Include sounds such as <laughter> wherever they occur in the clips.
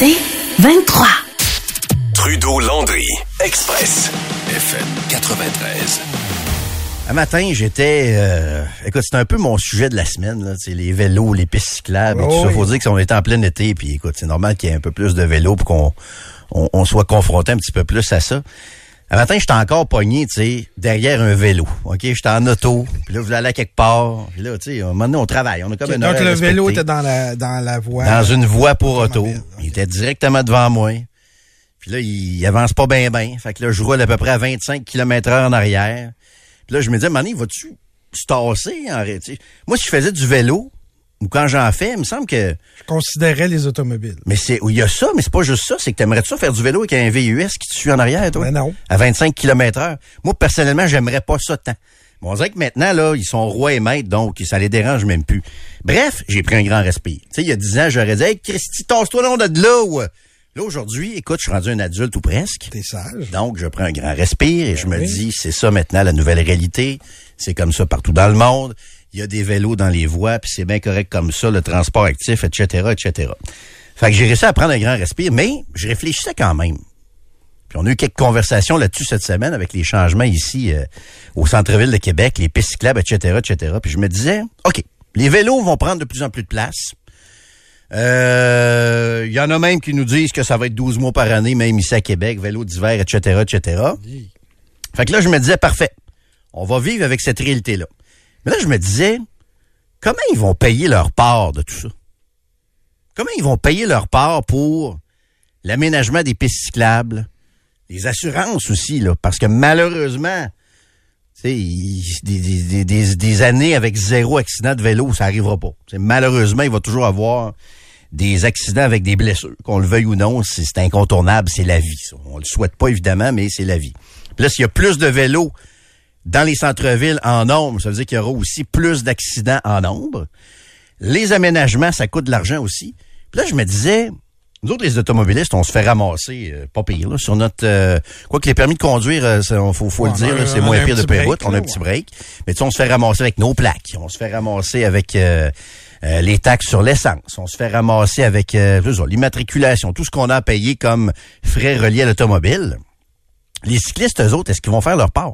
C'est 23. Trudeau-Landry, Express, FM 93. Un matin, j'étais... euh, écoute, c'est un peu mon sujet de la semaine, là, les vélos, les pistes cyclables et tout Oh ça. oui. Faut dire qu'on est en plein été, puis écoute, c'est normal qu'il y ait un peu plus de vélos pour qu'on on, on soit confronté un petit peu plus à ça. Un matin, j'étais encore pogné, tu sais, derrière un vélo. OK? J'étais en auto, puis là, je voulais aller à quelque part. Puis là, tu sais, à un moment donné, on travaille. On a comme une Donc, heure le vélo était dans la, dans la voie. dans une voie pour auto. Il était directement devant moi. Puis là, il, avance pas bien, bien. Fait que là, je roule à peu près à 25 km heure en arrière. Puis là, je me disais, Mané, vas-tu se tasser en réalité? Moi, si je faisais du vélo, ou quand j'en fais, il me semble que... Je considérais les automobiles. Mais c'est, il y a ça, mais c'est pas juste ça. C'est que t'aimerais ça faire du vélo avec un VUS qui te suit en arrière, toi? Ben non. À 25 km heure. Moi, personnellement, j'aimerais pas ça tant. Mais on dirait que maintenant, là, ils sont rois et maîtres, donc ça les dérange même plus. Bref, j'ai pris un grand respire. Tu sais, il y a 10 ans, j'aurais dit, hey, Christy, tasse-toi long de là, ou... Là, aujourd'hui, écoute, je suis rendu un adulte ou presque. T'es sage. Donc, je prends un grand respire et je me dis, c'est ça maintenant la nouvelle réalité. C'est comme ça partout dans le monde. Il y a des vélos dans les voies, puis c'est bien correct comme ça, le transport actif, etc., etc. Fait que j'ai réussi à prendre un grand respire, mais je réfléchissais quand même. Puis on a eu quelques conversations là-dessus cette semaine avec les changements ici euh, au centre-ville de Québec, les pistes cyclables, etc., etc. Puis je me disais, OK, les vélos vont prendre de plus en plus de place. Euh, Il y en a même qui nous disent que ça va être 12 mois par année, même ici à Québec, vélo d'hiver, etc., etc. Fait que là, je me disais, parfait, on va vivre avec cette réalité-là. Mais là, je me disais, comment ils vont payer leur part de tout ça? Comment ils vont payer leur part pour l'aménagement des pistes cyclables, les assurances aussi, là, parce que malheureusement, il- des, des- années avec zéro accident de vélo, ça arrivera pas. Malheureusement, il va toujours avoir des accidents avec des blessures. Qu'on le veuille ou non, c'est c'est incontournable, c'est la vie. ça. On le souhaite pas, évidemment, mais c'est la vie. Puis là, s'il y a plus de vélos dans les centres-villes en nombre, ça veut dire qu'il y aura aussi plus d'accidents en nombre. Les aménagements, ça coûte de l'argent aussi. Puis là, je me disais, nous autres, les automobilistes, on se fait ramasser, euh, pas pire, là, sur notre... euh, quoi que les permis de conduire, euh, ça, faut, faut le dire, on c'est on moins pire de Péroute, on a un petit break. Mais tu sais, on se fait ramasser avec nos plaques, on se fait ramasser avec euh, euh, les taxes sur l'essence, on se fait ramasser avec euh, l'immatriculation, tout ce qu'on a à payer comme frais reliés à l'automobile. Les cyclistes, eux autres, est-ce qu'ils vont faire leur part?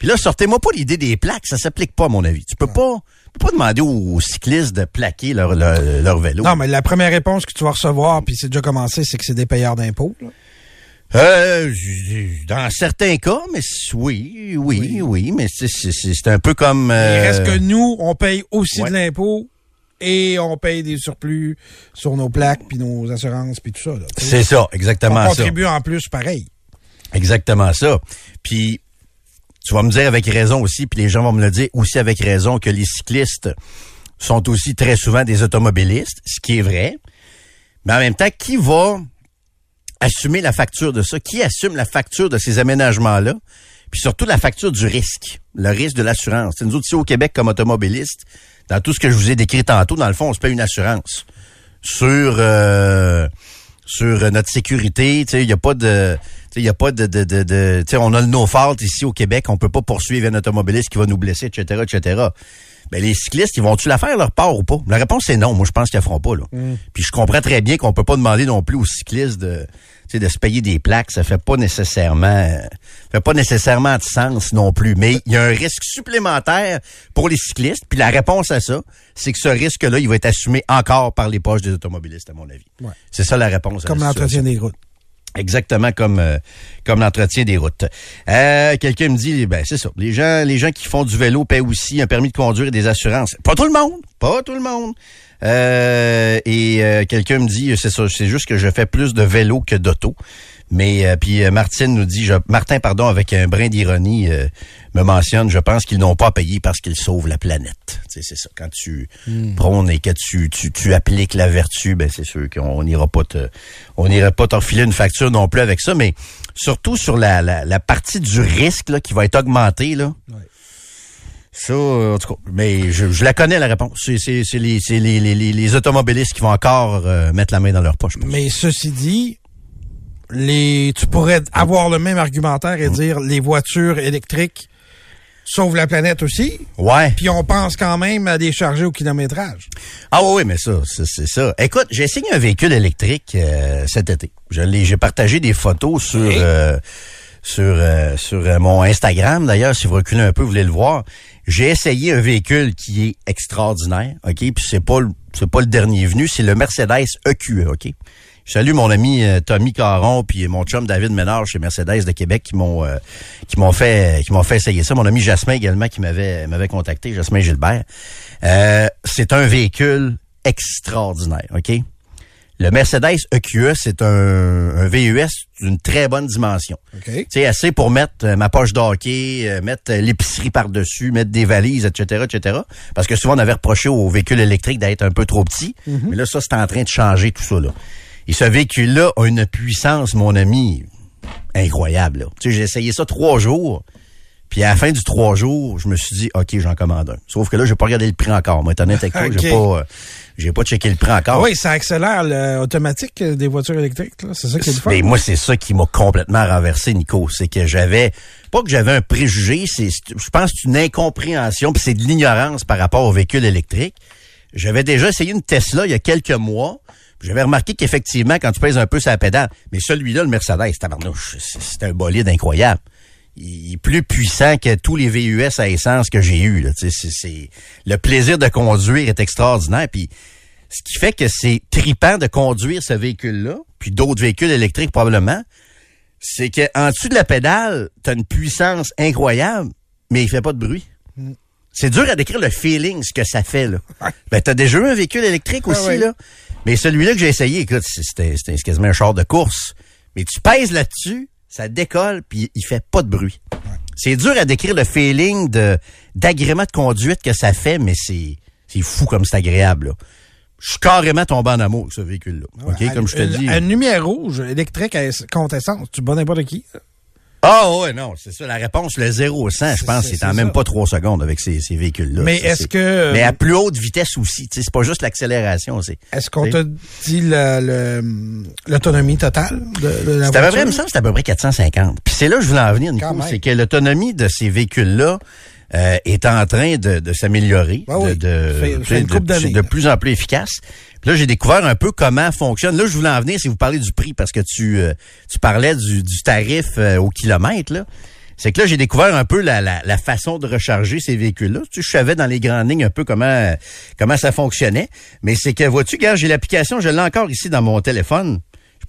Puis là, sortez-moi pas l'idée des plaques, ça s'applique pas à mon avis. Tu peux pas, tu peux pas demander aux, cyclistes de plaquer leur, leur, leur vélo. Non, mais la première réponse que tu vas recevoir, puis c'est déjà commencé, c'est que c'est des payeurs d'impôts. là. Euh, dans certains cas, mais oui, oui, oui, mais c'est- c'est c'est- c'est un peu comme. Il euh, reste que nous, on paye aussi ouais. de l'impôt et on paye des surplus sur nos plaques, puis nos assurances, puis tout ça. là, tu sais. C'est ça, on exactement ça. contribue en plus pareil. Exactement ça. Puis tu vas me dire avec raison aussi, puis les gens vont me le dire aussi avec raison que les cyclistes sont aussi très souvent des automobilistes, ce qui est vrai. Mais en même temps, qui va assumer la facture de ça? Qui assume la facture de ces aménagements-là? Puis surtout la facture du risque, le risque de l'assurance. Nous autres, ici au Québec, comme automobilistes, dans tout ce que je vous ai décrit tantôt, dans le fond, on se paye une assurance sur euh, sur notre sécurité. Il n'y a pas de il y a pas de, de, de, on a le no fault ici au Québec, on peut pas poursuivre un automobiliste qui va nous blesser, etc., etc. Ben, les cyclistes, ils vont-tu la faire leur part ou pas? La réponse c'est non. Moi, je pense qu'ils la feront pas, là. Puis je comprends très bien qu'on peut pas demander non plus aux cyclistes de, de se payer des plaques. Ça fait pas nécessairement, euh, fait pas nécessairement de sens non plus. Mais il y a un risque supplémentaire pour les cyclistes. Puis la réponse à ça, c'est que ce risque-là, il va être assumé encore par les poches des automobilistes, à mon avis. Ouais. C'est ça la réponse. à Comme l'entretien des routes. Exactement comme euh, comme l'entretien des routes. Euh, Quelqu'un me dit, ben c'est ça. Les gens, les gens qui font du vélo paient aussi un permis de conduire et des assurances. Pas tout le monde, pas tout le monde. Euh, et quelqu'un me dit, c'est ça, c'est juste que je fais plus de vélo que d'auto. Mais euh, puis euh, Martine nous dit, je, Martin pardon, avec un brin d'ironie, euh, me mentionne, je pense qu'ils n'ont pas payé parce qu'ils sauvent la planète. Tu sais, c'est ça. Quand tu prônes et que tu, tu, tu appliques la vertu, ben c'est sûr qu'on n'ira pas te, on n'ira pas t'enfiler une facture non plus avec ça. Mais surtout sur la, la, la partie du risque là, qui va être augmentée là. Ça, euh, en tout cas, mais je, je la connais la réponse. C'est, c'est, c'est les, c'est les, les, les, automobilistes qui vont encore euh, mettre la main dans leur poche. Mais ceci dit, les, tu pourrais avoir le même argumentaire et dire les voitures électriques sauve la planète aussi. Ouais. Puis on pense quand même à décharger au kilométrage. Ah oui, mais ça, c'est ça. Écoute, j'ai essayé un véhicule électrique euh, cet été. J'ai partagé des photos sur euh, sur euh, sur euh, mon Instagram. D'ailleurs, si vous reculez un peu, vous voulez le voir. J'ai essayé un véhicule qui est extraordinaire, ok? Puis c'est pas le- c'est pas le dernier venu, c'est le Mercedes EQE, ok? Je salue mon ami euh, Tommy Caron puis mon chum David Ménard chez Mercedes de Québec qui m'ont euh, qui m'ont fait qui m'ont fait essayer ça. Mon ami Jasmin également qui m'avait m'avait contacté, Jasmin Gilbert. Euh, c'est un véhicule extraordinaire, OK? Le Mercedes EQE, c'est un, un VUS d'une très bonne dimension. OK? Tu sais, assez pour mettre euh, ma poche d'hockey, euh, mettre l'épicerie par-dessus, mettre des valises, etc., etc. Parce que souvent, on avait reproché aux véhicules électriques d'être un peu trop petits. Mais là, ça, c'est en train de changer tout ça, là. Et ce véhicule-là a une puissance, mon ami, incroyable, là. Tu sais, j'ai essayé ça trois jours. Puis à la fin du trois jours, je me suis dit, OK, j'en commande un. Sauf que là, j'ai pas regardé le prix encore. Moi, être honnête avec toi, <laughs> OK. j'ai pas, euh, j'ai pas checké le prix encore. Oui, ça accélère l'automatique des voitures électriques. là. C'est ça qui est le fun. Mais moi, c'est ça qui m'a complètement renversé, Nico. C'est que j'avais, pas que j'avais un préjugé, c'est, c'est- je pense que c'est une incompréhension, puis c'est de l'ignorance par rapport aux véhicules électriques. J'avais déjà essayé une Tesla il y a quelques mois. J'avais remarqué qu'effectivement, quand tu pèses un peu sur la pédale, mais celui-là, le Mercedes, tabarnouche, c'est c'est un bolide incroyable. Il est plus puissant que tous les VUS à essence que j'ai eu. C'est, c'est, le plaisir de conduire est extraordinaire. Puis ce qui fait que c'est tripant de conduire ce véhicule-là, puis d'autres véhicules électriques probablement, c'est que en dessous de la pédale, t'as une puissance incroyable, mais il fait pas de bruit. C'est dur à décrire le feeling, ce que ça fait, là. Ouais. Ben, t'as déjà eu un véhicule électrique aussi, ouais. là? Mais celui-là que j'ai essayé, écoute, c'était, quasiment un char de course. Mais tu pèses là-dessus, ça décolle, puis il fait pas de bruit. C'est dur à décrire le feeling de, d'agrément de conduite que ça fait, mais c'est, c'est fou comme c'est agréable, là. Je suis carrément tombé en amour avec ce véhicule-là. OK? Comme je te dis. Une lumière rouge électrique à compte essence. Tu bats n'importe qui. Ah ouais, non, c'est ça. La réponse, le 0 au 100, je pense, c'est- en même ça. pas trois secondes avec ces, ces véhicules-là. Mais est-ce que- Mais à plus haute vitesse aussi. C'est pas juste l'accélération. C'est Est-ce qu'on t'a dit l'autonomie totale de, de la c'est à peu voiture? près, il me semble que c'est à peu près 450. Puis c'est là que je voulais en venir, Nico. C'est que l'autonomie de ces véhicules-là euh, est en train de, de s'améliorer. Ah oui. de, de, de- plus en plus efficace. Puis là, j'ai découvert un peu comment fonctionne. Là, je voulais en venir si vous parlez du prix, parce que tu, euh, tu parlais du, du tarif euh, au kilomètre, là. C'est que là, j'ai découvert un peu la, la, la façon de recharger ces véhicules-là. Tu sais, je savais dans les grandes lignes un peu comment comment ça fonctionnait. Mais c'est que, vois-tu, gars, j'ai l'application, je l'ai encore ici dans mon téléphone.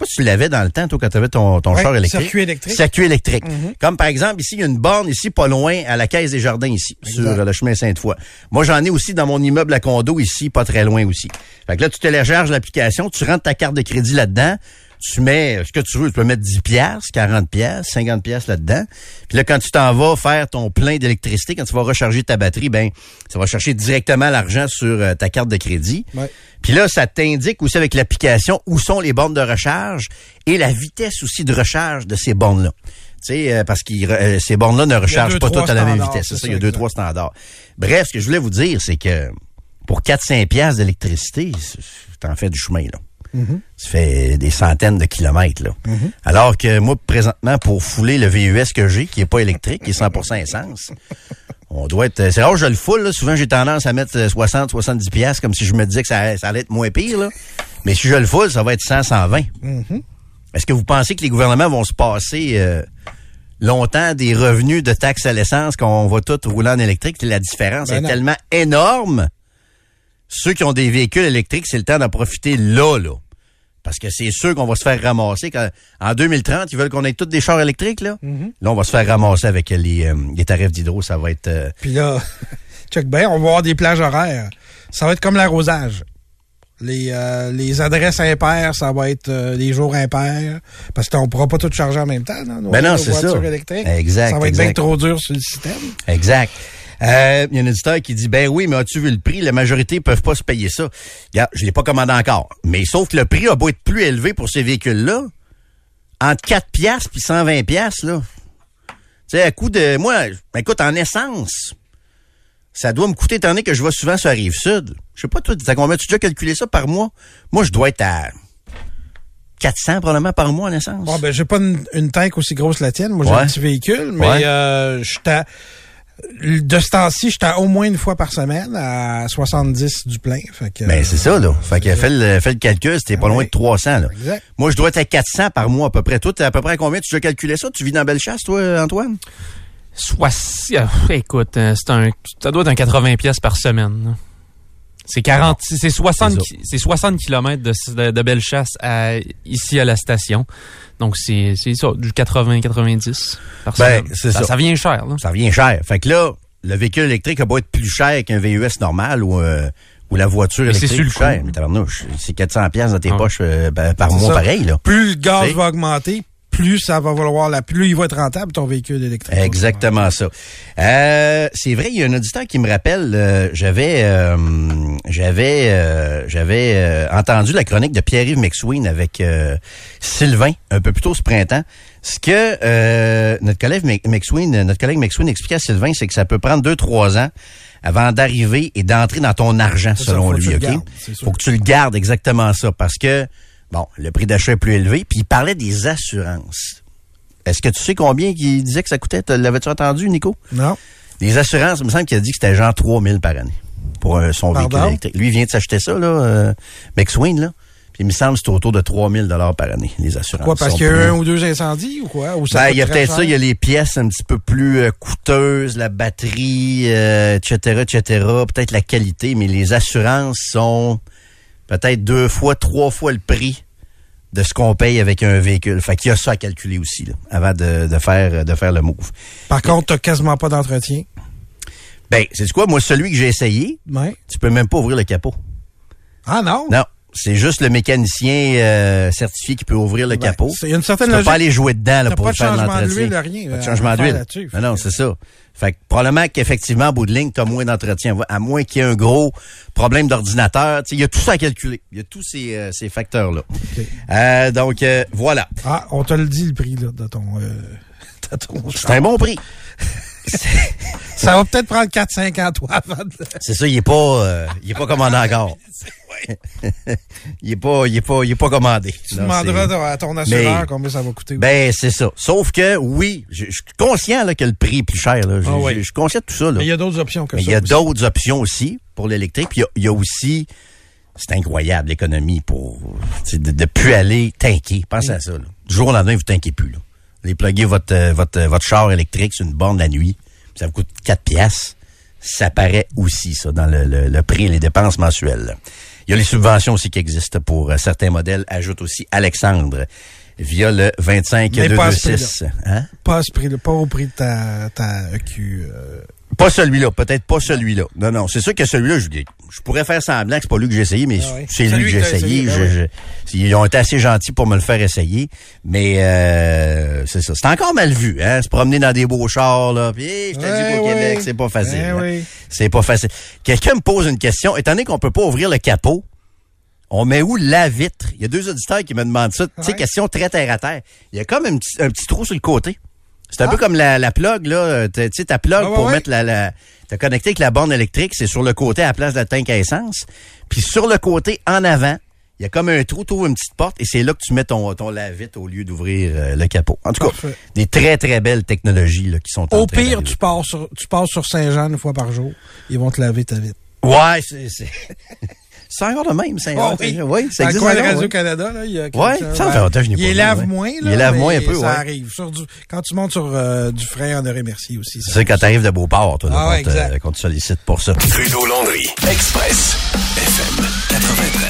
Pas si tu l'avais dans le temps, toi, quand tu avais ton, ton Ouais, char électrique. circuit électrique. Circuit électrique. Mhm. Comme par exemple, ici, il y a une borne ici, pas loin, à la Caisse des Jardins, ici, sur le chemin Sainte-Foy. Moi, j'en ai aussi dans mon immeuble à condo, ici, pas très loin aussi. Fait que là, tu télécharges l'application, tu rentres ta carte de crédit là-dedans, tu mets ce que tu veux, tu peux mettre 10 pièces, 40 pièces, 50 pièces là-dedans. Puis là quand tu t'en vas faire ton plein d'électricité, quand tu vas recharger ta batterie, ben ça va chercher directement l'argent sur euh, ta carte de crédit. Ouais. Puis là, ça t'indique aussi avec l'application où sont les bornes de recharge et la vitesse aussi de recharge de ces bornes-là. Tu sais, euh, parce que ces bornes-là ne rechargent deux, pas toutes à la même vitesse. ça, ça, il y a deux, trois standards. Bref, ce que je voulais vous dire, c'est que pour 4-5 piastres d'électricité, t'en fais du chemin, là. Ça fait des centaines de kilomètres, là. Alors que moi, présentement, pour fouler le VUS que j'ai, qui est pas électrique, qui est 100% essence, <laughs> on doit être... C'est rare que je le foule, là. Souvent, j'ai tendance à mettre 60, 70 piastres, comme si je me disais que ça, ça allait être moins pire, là. Mais si je le foule, ça va être 100, 120. Est-ce que vous pensez que les gouvernements vont se passer euh, longtemps des revenus de taxes à l'essence qu'on va tout rouler en électrique? La différence Ben est non. tellement énorme. Ceux qui ont des véhicules électriques, c'est le temps d'en profiter là, là. Parce que c'est sûr qu'on va se faire ramasser. Quand, en 2030, ils veulent qu'on ait tous des chars électriques, là. Là, on va se faire ramasser avec les, euh, les tarifs d'hydro. Ça va être... euh, Puis là, <laughs> check bien, on va avoir des plages horaires. Ça va être comme l'arrosage. Les, euh, les adresses impaires, ça va être les jours impairs. Parce qu'on pourra pas tout charger en même temps, là, nos, Ben non, c'est ça. électriques. Exact, Ça va être exact. bien trop dur sur le système. Exact. Euh, Il y a un éditeur qui dit ben oui, mais as-tu vu le prix? La majorité peuvent pas se payer ça. Regarde, je l'ai pas commandé encore, mais sauf que le prix a beau être plus élevé pour ces véhicules-là, entre 4 piastres puis 120 piastres là. Tu sais, à coup de moi, écoute en essence, ça doit me coûter étant donné que je vais souvent sur la rive sud. Je sais pas toi, t'as combien tu déjà calculé ça par mois? Moi, je dois être à 400 probablement par mois en essence. Bon, ben, j'ai pas une, une tank aussi grosse que la tienne. Moi, j'ai Ouais. un petit véhicule, mais Ouais. euh, je suis à- De ce temps-ci, j'étais au moins une fois par semaine à 70 du plein. Fait que, Ben, c'est ça, là. Fait que fais le, fais le calcul, c'était pas Ah loin de 300, là. Exact. Moi, je dois être à 400 par mois à peu près. Toi, t'es à peu près à combien? Tu as calculé ça? Tu vis dans Bellechasse, toi, Antoine? Soit, euh, écoute, euh, c'est un, ça doit être un 80 pièces par semaine. là. C'est 40, c'est 60, C'est ça. ki- c'est 60 kilomètres de, de, de Bellechasse à, ici à la station. Donc, c'est, c'est ça, du 80-90 par Ben, c'est ça. Ça vient cher, là. Ça revient cher. Fait que là, le véhicule électrique a beau être plus cher qu'un VUS normal ou, euh, ou la voiture Mais c'est électrique le plus chère. Mais c'est 400 pièces dans tes Ah. poches euh, ben, par C'est mois ça. pareil, là. Plus le gaz C'est- va augmenter, plus ça va valoir la, plus il va être rentable ton véhicule électrique. Exactement ça. Euh, c'est vrai, il y a un auditeur qui me rappelle, euh, j'avais euh, j'avais euh, j'avais euh, entendu la chronique de Pierre-Yves McSween avec euh, Sylvain un peu plus tôt ce printemps. Ce que euh, notre collègue Mc- McSween, notre collègue McSween expliquait à Sylvain, c'est que ça peut prendre deux trois ans avant d'arriver et d'entrer dans ton argent, ça, selon lui, ok? Faut que tu le gardes exactement ça, parce que bon, le prix d'achat est plus élevé, puis il parlait des assurances. Est-ce que tu sais combien il disait que ça coûtait? L'avais-tu entendu, Nico? Non. Les assurances, il me semble qu'il a dit que c'était genre 3000 par année pour euh, son Pardon? véhicule électrique. Lui, il vient de s'acheter ça, là, euh, McSween, là. Puis il me semble que c'est autour de 3000 dollars par année, les assurances. Quoi, parce qu'il y a plus- un ou deux incendies ou quoi? Ou ça ben, il y a peut-être ça, il y a les pièces un petit peu plus euh, coûteuses, la batterie, euh, etc., etc., peut-être la qualité, mais les assurances sont peut-être deux fois, trois fois le prix de ce qu'on paye avec un véhicule. Fait qu'il y a ça à calculer aussi, là, avant de, de faire, de faire le move. Par contre, t'as quasiment pas d'entretien. Ben, c'est quoi? Moi, celui que j'ai essayé, Ouais. tu peux même pas ouvrir le capot. Ah non? Non. C'est juste le mécanicien euh, certifié qui peut ouvrir le Ben, capot. Il y a une Tu certaine peux logique. pas aller jouer dedans là, T'as pour pas de faire de changement l'entretien. d'huile, rien, Pas de euh, changement faire d'huile. Non, non, c'est ça. Fait que probablement qu'effectivement, en bout de ligne, tu as moins d'entretien. À moins qu'il y ait un gros problème d'ordinateur. Il y a tout ça à calculer. Il y a tous ces, euh, ces facteurs-là. Euh, donc, euh, voilà. Ah, on te le dit, le prix, là, de ton, euh, de ton C'est un bon prix. Ça va peut-être prendre 4-5 ans, toi, avant de... C'est ça, il est pas, euh, il est pas commandé <laughs> encore. il est pas, il est pas, il est pas commandé. Tu Non, demanderas à ton assureur Mais- combien ça va coûter. Ben, c'est ça. Sauf que, oui, je je suis conscient là, que le prix est plus cher. là. Je Ah oui. je- je suis conscient de tout ça. Là. Mais il y a d'autres options que Mais ça. il y a d'autres options aussi pour l'électrique. Puis il y a- il y, a aussi, c'est incroyable l'économie pour de, de plus aller tanker. Pensez à ça. Là. Du jour au lendemain, vous tankez plus. Là. Vous allez plugger votre, euh, votre, euh, votre char électrique sur une borne la nuit. Ça vous coûte 4 piastres. Ça paraît aussi, ça, dans le, le, le prix et les dépenses mensuelles. Il y a les subventions aussi qui existent pour euh, certains modèles. Ajoute aussi Alexandre via le 25 Mais pas à ce 226. Hein? Prix, pas au prix de ta, ta EQ. Pas celui-là, peut-être pas celui-là. Non, non, c'est sûr que celui-là, je, je pourrais faire semblant que c'est pas lui que j'ai essayé, mais Ah oui. c'est lui que j'ai essayé. essayé, Je- ben je- ils ont été assez gentils pour me le faire essayer, mais euh, c'est ça. C'est encore mal vu, hein, se promener dans des beaux chars, là. Puis, hey, je te Ouais, dis ouais. Québec, c'est pas facile. Eh hein. oui. C'est pas facile. Quelqu'un me pose une question. Étant donné qu'on peut pas ouvrir le capot, on met où la vitre? Il y a deux auditeurs qui me demandent ça. Tu sais, question très terre à terre. Il y a comme un petit, un petit trou sur le côté. C'est un Ah. peu comme la, la plug, là. Tu sais, ta plug Ah, ouais, pour ouais. mettre la, la t'as connecté avec la borne électrique, c'est sur le côté à la place de la tank à essence. Puis sur le côté, en avant, il y a comme un trou, tu ouvres une petite porte et c'est là que tu mets ton, ton lave-vite au lieu d'ouvrir euh, le capot. En tout cas, des très, très belles technologies là, qui sont en Au train pire, tu passes sur, tu passes sur Saint-Jean une fois par jour. Ils vont te laver ta vitre. Ouais, c'est... c'est... Encore le même, c'est Oh, oui. oui, ça existe encore, ouais. Radio-Canada, là, il y a Ouais, quelqu'un- ça fait longtemps que je n'ai pas Il lave ouais. moins, Il là. lave mais moins un peu, Ça ouais. arrive. Sur du- quand tu montes sur euh, du frein, on aurait merci aussi. C'est ça quand t'arrives de Beauport, toi, là, Ah ouais, qu'on, te, exact. qu'on te sollicite pour ça. Trudeau Landry, Express, FM 93.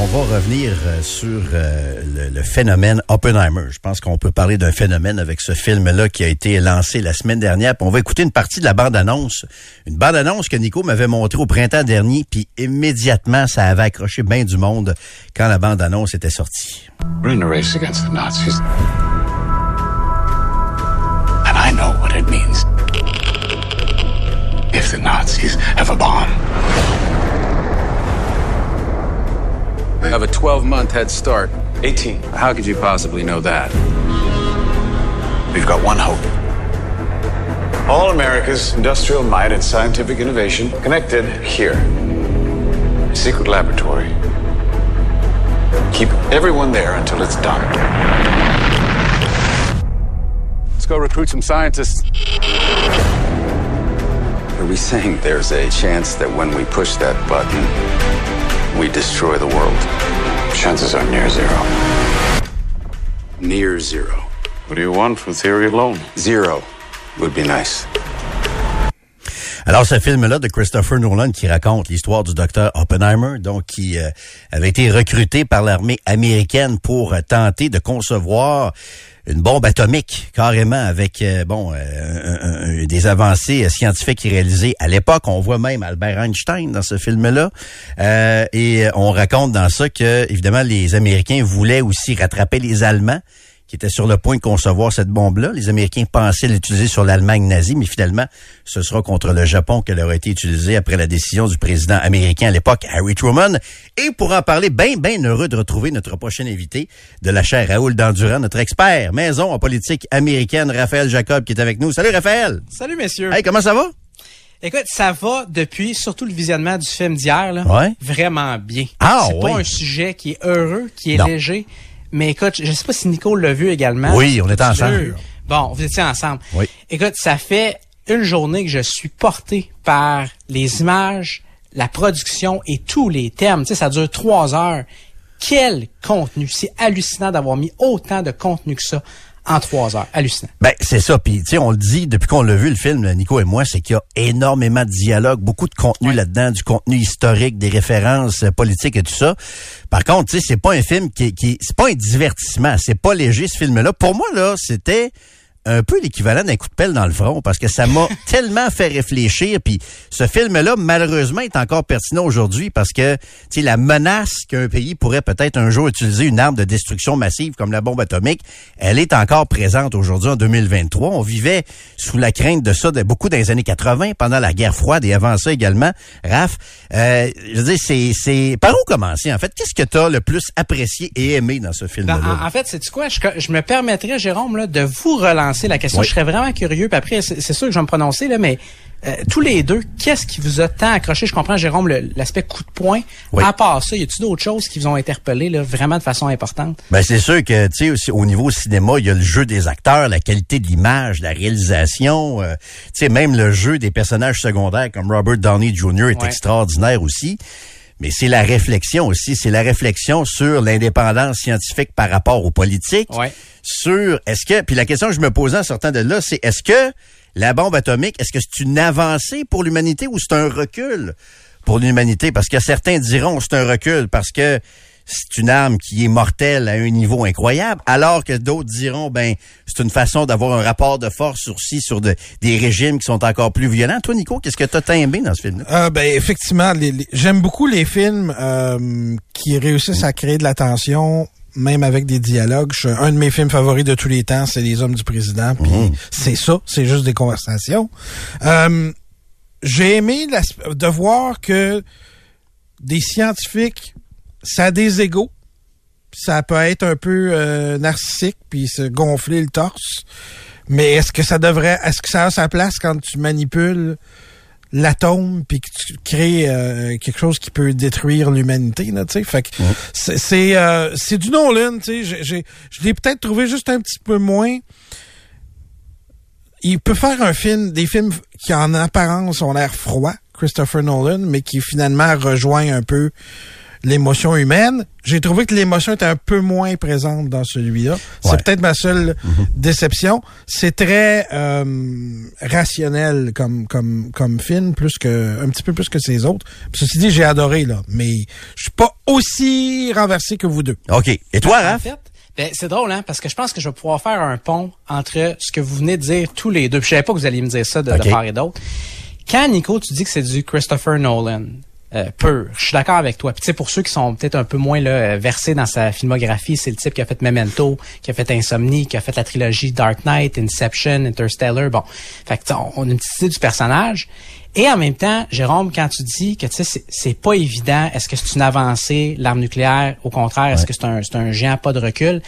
On va revenir euh, sur euh, le, phénomène Oppenheimer. Je pense qu'on peut parler d'un phénomène avec ce film-là qui a été lancé la semaine dernière. On va écouter une partie de la bande-annonce. Une bande-annonce que Nico m'avait montrée au printemps dernier, puis immédiatement, ça avait accroché bien du monde quand la bande-annonce était sortie. We're in a race against the Nazis. And I know what it means. If the Nazis have a bomb. Have a 12 month head start. 18. How could you possibly know that? We've got one hope. All America's industrial might and scientific innovation connected here. A secret laboratory. Keep everyone there until it's done. Let's go recruit some scientists. Are we saying there's a chance that when we push that button, we destroy the world? Chances are near zero. Near zero. What do you want from theory alone? Zero would be nice. Alors, ce film-là de Christopher Nolan qui raconte l'histoire du docteur Oppenheimer, donc qui euh, avait été recruté par l'armée américaine pour euh, tenter de concevoir une bombe atomique, carrément, avec euh, bon des avancées scientifiques réalisées à l'époque. On voit même Albert Einstein dans ce film-là. Et on raconte dans ça que, évidemment, les Américains voulaient aussi rattraper les Allemands qui étaient sur le point de concevoir cette bombe-là. Les Américains pensaient l'utiliser sur l'Allemagne nazie, mais finalement, ce sera contre le Japon qu'elle aura été utilisée après la décision du président américain à l'époque, Harry Truman. Et pour en parler, bien, bien heureux de retrouver notre prochain invité de la chaire Raoul Dandurand, notre expert maison en politique américaine, Raphaël Jacob, qui est avec nous. Salut Raphaël! Salut, messieurs. Hey, comment ça va? Écoute, ça va depuis surtout le visionnement du film d'hier, là. Ouais. Vraiment bien. Ah, C'est oui. pas un sujet qui est heureux, qui est Non. léger. Mais écoute, je sais pas si Nico l'a vu également. Oui, on était ensemble. Bon, vous étiez ensemble. Oui. Écoute, ça fait une journée que je suis porté par les images, la production et tous les thèmes. Tu sais, ça dure trois heures. Quel contenu! C'est hallucinant d'avoir mis autant de contenu que ça en trois heures. Hallucinant. Ben, c'est ça. Puis, tu sais, on le dit depuis qu'on l'a vu, le film, Nico et moi, c'est qu'il y a énormément de dialogue, beaucoup de contenu là-dedans, du contenu historique, des références euh, politiques et tout ça. Par contre, tu sais, c'est pas un film qui, qui c'est pas un divertissement, c'est pas léger ce film-là. Pour moi, là, c'était un peu l'équivalent d'un coup de pelle dans le front parce que ça m'a <laughs> tellement fait réfléchir. Puis ce film là malheureusement est encore pertinent aujourd'hui parce que tu sais la menace qu'un pays pourrait peut-être un jour utiliser une arme de destruction massive comme la bombe atomique elle est encore présente aujourd'hui en 2023 on vivait sous la crainte de ça de beaucoup dans les années 80 pendant la guerre froide et avant ça également. Raph euh, je veux dire c'est c'est par où commencer en fait? Qu'est-ce que tu as le plus apprécié et aimé dans ce Ben, en, en fait, c'est quoi? Je, je me permettrais, Jérôme, là, de vous relancer la question. Oui. Je serais vraiment curieux. Puis après, c'est sûr que je vais me prononcer, là, mais euh, tous les deux, qu'est-ce qui vous a tant accroché? Je comprends, Jérôme, l'aspect coup de poing. Oui. À part ça, y a-t-il d'autres choses qui vous ont interpellé là, vraiment de façon importante? Ben c'est sûr que tu sais aussi au niveau cinéma, il y a le jeu des acteurs, la qualité de l'image, la réalisation, euh, tu sais même le jeu des personnages secondaires comme Robert Downey Jr. est extraordinaire aussi. Mais c'est la réflexion aussi, c'est la réflexion sur l'indépendance scientifique par rapport aux politiques. Ouais. Sur est-ce que puis la question que je me posais en sortant de là, c'est est-ce que la bombe atomique, est-ce que c'est une avancée pour l'humanité ou c'est un recul pour l'humanité? Parce que certains diront c'est un recul parce que c'est une arme qui est mortelle à un niveau incroyable, alors que d'autres diront ben c'est une façon d'avoir un rapport de force sur de- des régimes qui sont encore plus violents. Toi, Nico, qu'est-ce que t'as aimé dans ce film-là? Euh, ben effectivement, les- les- j'aime beaucoup les films euh, qui réussissent à créer de la tension, même avec des dialogues. Je- un de mes films favoris de tous les temps, c'est Les Hommes du Président. Puis c'est ça, c'est juste des conversations. Euh, J'ai aimé de voir que des scientifiques, ça a des égaux. Ça peut être un peu euh, narcissique puis se gonfler le torse. Mais est-ce que ça devrait, est-ce que ça a sa place quand tu manipules l'atome puis que tu crées euh, quelque chose qui peut détruire l'humanité là tu sais? Fait que c'est c'est euh, du Nolan tu sais j'ai- je l'ai peut-être trouvé juste un petit peu moins il peut faire un film des films qui en apparence ont l'air froids Christopher Nolan mais qui finalement rejoignent un peu l'émotion humaine. J'ai trouvé que l'émotion était un peu moins présente dans celui-là. Ouais. C'est peut-être ma seule déception. C'est très euh, rationnel comme comme comme film, plus que un petit peu plus que ses autres. Ceci dit, j'ai adoré là, mais je suis pas aussi renversé que vous deux. OK. Et toi, En Raph? fait, ben, c'est drôle, hein, parce que je pense que je vais pouvoir faire un pont entre ce que vous venez de dire tous les deux. Puis je savais pas que vous alliez me dire ça de, part et d'autre. Quand, Nico, tu dis que c'est du Christopher Nolan, euh, pur, je suis d'accord avec toi. Puis tu sais, pour ceux qui sont peut-être un peu moins là, euh, versés dans sa filmographie, c'est le type qui a fait Memento, qui a fait Insomnie, qui a fait la trilogie Dark Knight, Inception, Interstellar. Bon, fait que on a une petite idée du personnage. Et en même temps, Jérôme, quand tu dis que tu sais, c'est- c'est pas évident, est-ce que c'est une avancée, l'arme nucléaire, au contraire, est-ce que c'est un, c'est un géant pas de recul?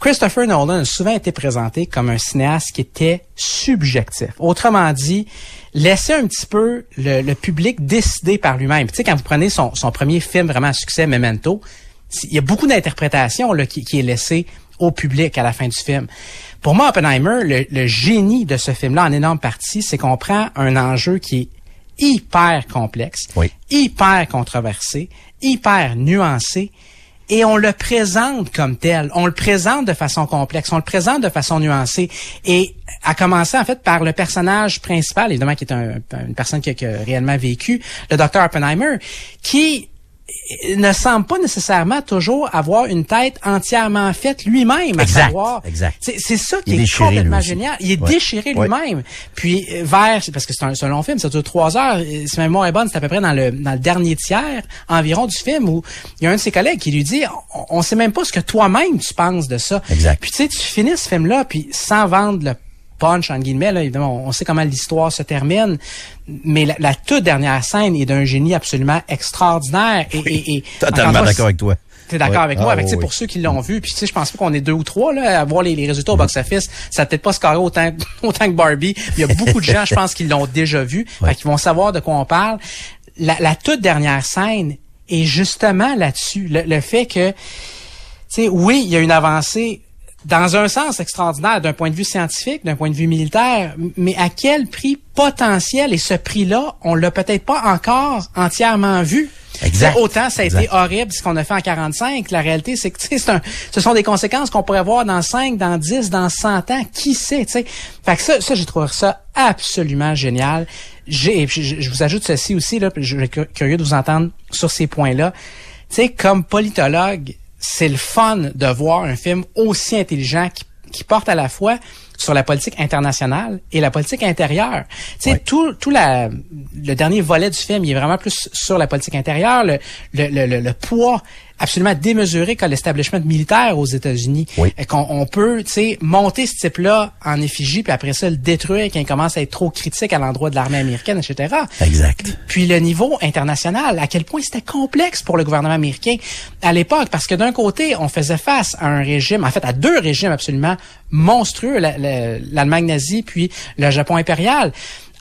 Christopher Nolan a souvent été présenté comme un cinéaste qui était subjectif. Autrement dit, laisser un petit peu le, le public décider par lui-même. Tu sais, quand vous prenez son, son premier film vraiment à succès, Memento, il y a beaucoup d'interprétations qui, qui est laissée au public à la fin du film. Pour moi, Oppenheimer, le, le génie de ce film-là, en énorme partie, c'est qu'on prend un enjeu qui est hyper complexe, Oui. hyper controversé, hyper nuancé, et on le présente comme tel. On le présente de façon complexe, on le présente de façon nuancée. Et à commencer en fait par le personnage principal, évidemment qui est un- une personne qui a, qui a réellement vécu, le docteur Oppenheimer, qui ne semble pas nécessairement toujours avoir une tête entièrement faite lui-même, à Exact, savoir. exact. C'est ça qui est complètement génial. Il est Ouais. déchiré Ouais. lui-même. Puis euh, vers, c'est parce que c'est un, long film, ça dure trois heures. Si ma mémoire est bonne, c'est à peu près dans le dans le dernier tiers environ du film où il y a un de ses collègues qui lui dit, on, on sait même pas ce que toi-même tu penses de ça. Exact. Puis tu sais, tu finis ce film-là, puis sans vendre le punch, entre guillemets, là, évidemment, on sait comment l'histoire se termine, mais la, la toute dernière scène est d'un génie absolument extraordinaire. Et, et, et encore Totalement d'accord avec toi. T'es d'accord Ouais. avec moi? Ah, Avec, oui, pour ceux qui l'ont vu, puis tu sais, je pense pas qu'on est deux ou trois là, à voir les, les résultats au Mhm. box-office. Ça peut-être pas scoré autant, <laughs> autant que Barbie. Il y a beaucoup de gens, je pense, qui l'ont déjà vu, fait qu'ils vont savoir de quoi on parle. La, la toute dernière scène est justement là-dessus. Le, le fait que, tu sais, oui, il y a une avancée dans un sens extraordinaire d'un point de vue scientifique, d'un point de vue militaire, mais à quel prix potentiel et ce prix-là, on l'a peut-être pas encore entièrement vu. Exact. Autant ça a Exact. été horrible ce qu'on a fait en 45, la réalité c'est que tu sais, c'est un, ce sont des conséquences qu'on pourrait voir dans 5, dans 10, dans 100 ans, qui sait, tu sais? Fait que ça, ça j'ai trouvé ça absolument génial. J'ai, je, vous ajoute ceci aussi là, je suis cu- curieux de vous entendre sur ces points-là. Tu sais, comme politologue, c'est le fun de voir un film aussi intelligent qui, qui porte à la fois sur la politique internationale et la politique intérieure. Tu sais, tout, tout la, le dernier volet du film, il est vraiment plus sur la politique intérieure, le, le, le- le poids absolument démesuré qu'a l'establishment militaire aux États-Unis. Oui. Et qu'on on peut, tu sais, monter ce type-là en effigie, puis après ça, le détruire quand il commence à être trop critique à l'endroit de l'armée américaine, etc. Exact. Puis le niveau international, à quel point c'était complexe pour le gouvernement américain à l'époque, parce que d'un côté, on faisait face à un régime, en fait à deux régimes absolument monstrueux, la- la- l'Allemagne nazie puis le Japon impérial.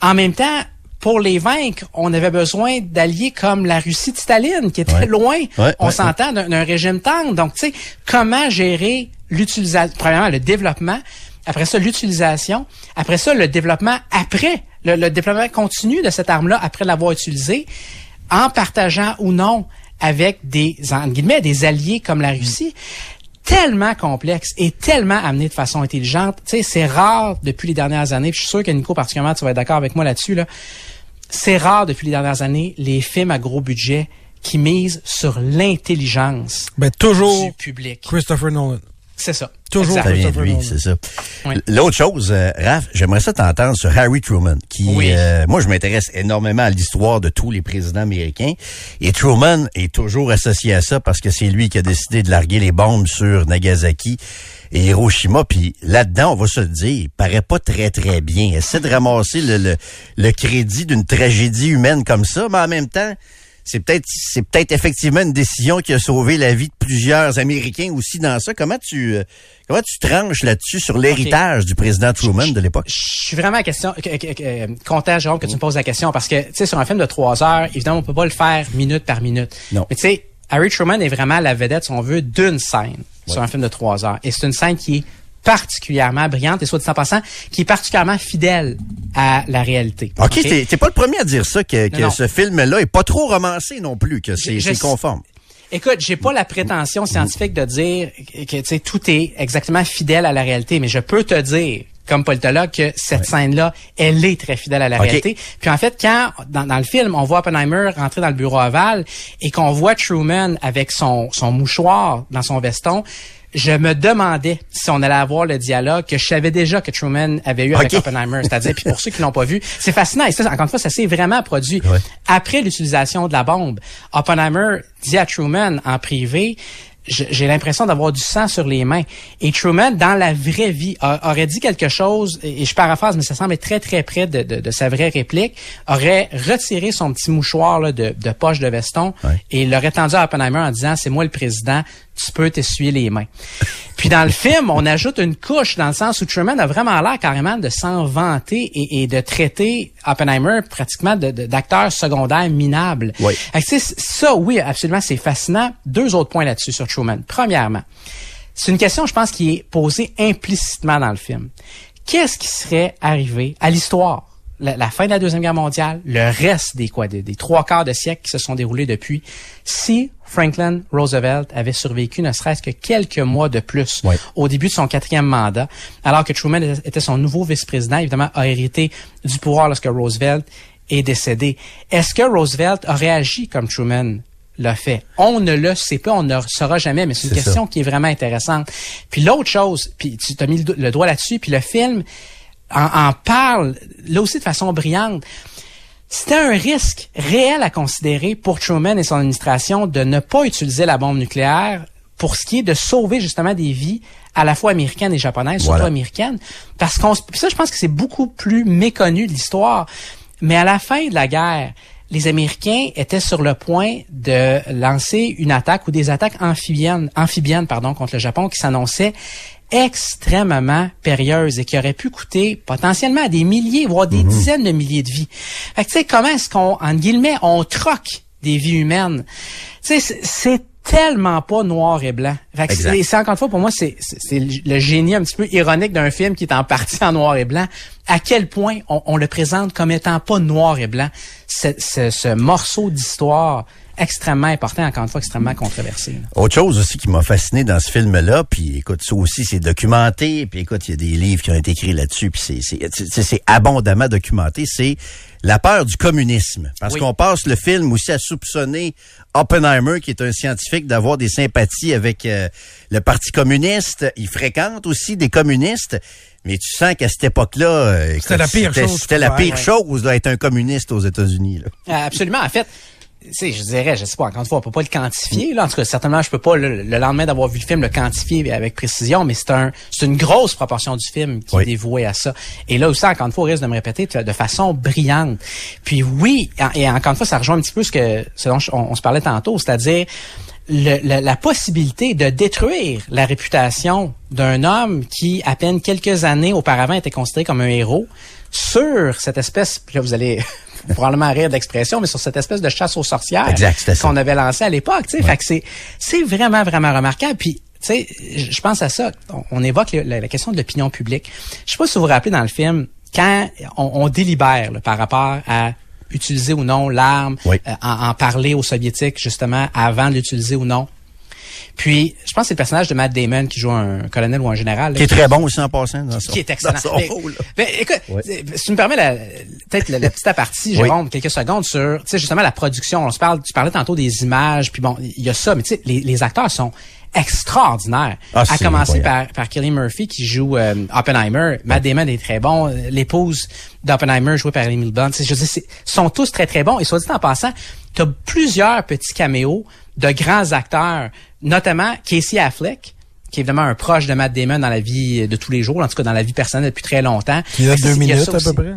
En même temps, pour les vaincre, on avait besoin d'alliés comme la Russie de Staline, qui était Ouais. loin, Ouais, on s'entend, d'un d'un régime tendre. Donc, tu sais, comment gérer l'utilisation, premièrement, le développement, après ça, l'utilisation, après ça, le développement après, le, le développement continu de cette arme-là après l'avoir utilisée, en partageant ou non avec des, entre guillemets, des alliés comme la Russie, tellement complexe et tellement amené de façon intelligente. Tu sais, c'est rare depuis les dernières années, puis je suis sûr que Nico, particulièrement, tu vas être d'accord avec moi là-dessus, là. C'est rare depuis les dernières années, les films à gros budget qui misent sur l'intelligence Ben, toujours du public. Christopher Nolan. C'est ça. Toujours. Ça vient de Christopher lui, Nolan. c'est ça. Oui. L'autre chose, euh, Raph, j'aimerais ça t'entendre sur Harry Truman, qui, Oui. euh, moi, je m'intéresse énormément à l'histoire de tous les présidents américains. Et Truman est toujours associé à ça parce que c'est lui qui a décidé de larguer les bombes sur Nagasaki et Hiroshima. Puis là-dedans, on va se le dire, il paraît pas très, très bien. Essaie de ramasser le, le, le crédit d'une tragédie humaine comme ça, mais en même temps, c'est peut-être c'est peut-être effectivement une décision qui a sauvé la vie de plusieurs Américains aussi dans ça. Comment tu euh, comment tu tranches là-dessus sur l'héritage du président Truman de l'époque? Je suis vraiment à question, que- que- que- content, Jérôme, que tu me poses la question, parce que, tu sais, sur un film de trois heures, évidemment, on peut pas le faire minute par minute. Non. Mais tu sais, Harry Truman est vraiment la vedette, si on veut, d'une scène sur un film de trois heures. Et c'est une scène qui est particulièrement brillante et soit dit en passant, qui est particulièrement fidèle à la réalité. OK, t'es t'es pas le premier à dire ça, que, que Non, non. ce film-là est pas trop romancé non plus, que c'est conforme. Écoute, j'ai pas la prétention scientifique de dire que tu sais tout est exactement fidèle à la réalité, mais je peux te dire comme politologue que cette scène-là, elle est très fidèle à la réalité. Puis en fait, quand dans, dans le film, on voit Oppenheimer rentrer dans le bureau aval et qu'on voit Truman avec son son mouchoir dans son veston, je me demandais si on allait avoir le dialogue que je savais déjà que Truman avait eu avec. Oppenheimer. C'est-à-dire, puis pour ceux qui l'ont pas vu, c'est fascinant. Et ça, encore une fois, ça s'est vraiment produit. Ouais. Après l'utilisation de la bombe, Oppenheimer dit à Truman en privé, j'ai l'impression d'avoir du sang sur les mains. Et Truman, dans la vraie vie, a- aurait dit quelque chose, et et je paraphrase, mais ça semble être très très près de, de- de sa vraie réplique, aurait retiré son petit mouchoir là, de, de poche de veston Ouais. et l'aurait tendu à Oppenheimer en disant, c'est moi le président, tu peux t'essuyer les mains. Puis dans le film, on ajoute une couche dans le sens où Truman a vraiment l'air carrément de s'en vanter et, et de traiter Oppenheimer pratiquement de- de- d'acteur secondaire minable. Oui. Ça, oui, absolument, c'est fascinant. Deux autres points là-dessus sur Truman. Premièrement, c'est une question, je pense, qui est posée implicitement dans le film. Qu'est-ce qui serait arrivé à l'histoire? La, la fin de la Deuxième Guerre mondiale, le reste des quoi, des, des trois quarts de siècle qui se sont déroulés depuis, si Franklin Roosevelt avait survécu ne serait-ce que quelques mois de plus au début de son quatrième mandat, alors que Truman était son nouveau vice-président, évidemment, a hérité du pouvoir lorsque Roosevelt est décédé. Est-ce que Roosevelt a réagi comme Truman l'a fait? On ne le sait pas, on ne le saura jamais, mais c'est une question qui est vraiment intéressante. Puis l'autre chose, puis tu t'as mis le doigt là-dessus, puis le film en, en parle, là aussi de façon brillante. C'était un risque réel à considérer pour Truman et son administration de ne pas utiliser la bombe nucléaire pour ce qui est de sauver justement des vies à la fois américaines et japonaises, surtout Voilà. américaines, parce qu'on ça je pense que c'est beaucoup plus méconnu de l'histoire. Mais à la fin de la guerre, les Américains étaient sur le point de lancer une attaque ou des attaques amphibiennes, amphibiennes pardon, contre le Japon qui s'annonçaient extrêmement périlleuses et qui auraient pu coûter potentiellement à des milliers, voire des dizaines de milliers de vies. Fait que, tu sais, comment est-ce qu'on, en guillemets, on troque des vies humaines? Tu sais, c'est- tellement pas noir et blanc. Fait que Exact. c'est encore une fois pour moi c'est le génie un petit peu ironique d'un film qui est en partie en noir et blanc. À quel point on, on le présente comme étant pas noir et blanc. Ce, ce morceau d'histoire extrêmement important, encore une fois extrêmement controversé. là. Autre chose aussi qui m'a fasciné dans ce film-là, puis écoute, ça aussi c'est documenté, puis écoute, il y a des livres qui ont été écrits là-dessus, puis c'est c'est c'est- c'est abondamment documenté, c'est la peur du communisme. Parce Oui. qu'on passe le film aussi à soupçonner Oppenheimer, qui est un scientifique, d'avoir des sympathies avec euh, le Parti communiste. Il fréquente aussi des communistes. Mais tu sens qu'à cette époque-là, euh, C'était la pire chose C'était la pire faire, chose d'être un communiste aux États-Unis. là. Euh, Absolument. En fait, sais, je dirais, je sais pas, encore une fois, on peut pas le quantifier. Là. En tout cas, certainement, je peux pas, le, le lendemain d'avoir vu le film, le quantifier avec précision, mais c'est un, c'est une grosse proportion du film qui Oui. est dévouée à ça. Et là aussi, encore une fois, au risque de me répéter, de façon brillante. Puis oui, et encore une fois, ça rejoint un petit peu ce que, ce dont je- on, on se parlait tantôt, c'est-à-dire le- le- la possibilité de détruire la réputation d'un homme qui, à peine quelques années auparavant, était considéré comme un héros sur cette espèce, puis là vous allez probablement rire d'expression, mais sur cette espèce de chasse aux sorcières qu'on avait lancée à l'époque. tu sais. Fait que c'est, c'est vraiment, vraiment remarquable. Puis, tu sais, je je pense à ça. On, on évoque le- la, la question de l'opinion publique. Je sais pas si vous vous rappelez dans le film, quand on, on délibère là, par rapport à utiliser ou non l'arme, Oui. euh, en, en parler aux soviétiques justement avant de l'utiliser ou non. Puis, je pense que c'est le personnage de Matt Damon qui joue un colonel ou un général. là, Qui est très bon aussi en passant. Dans son, qui est excellent. <laughs> dans son Mais- rôle, ben, écoute, Ouais. si tu me permets la- peut-être la, la petite apartie, Oui. Jérôme, quelques secondes sur, tu sais, justement la production. On se parle, tu parlais tantôt des images, puis bon, il y a ça, mais tu sais, les, les acteurs sont extraordinaires. Ah, à commencer par, par Kelly Murphy qui joue euh, Oppenheimer. Matt Damon est très bon. L'épouse d'Oppenheimer jouée par Emily Blunt. Tu sais, Je c'est- sont tous très très bons. Et soit dit en passant, tu as plusieurs petits caméos de grands acteurs, notamment Casey Affleck qui est évidemment un proche de Matt Damon dans la vie de tous les jours, en tout cas dans la vie personnelle depuis très longtemps. Qui est là deux minutes à peu près.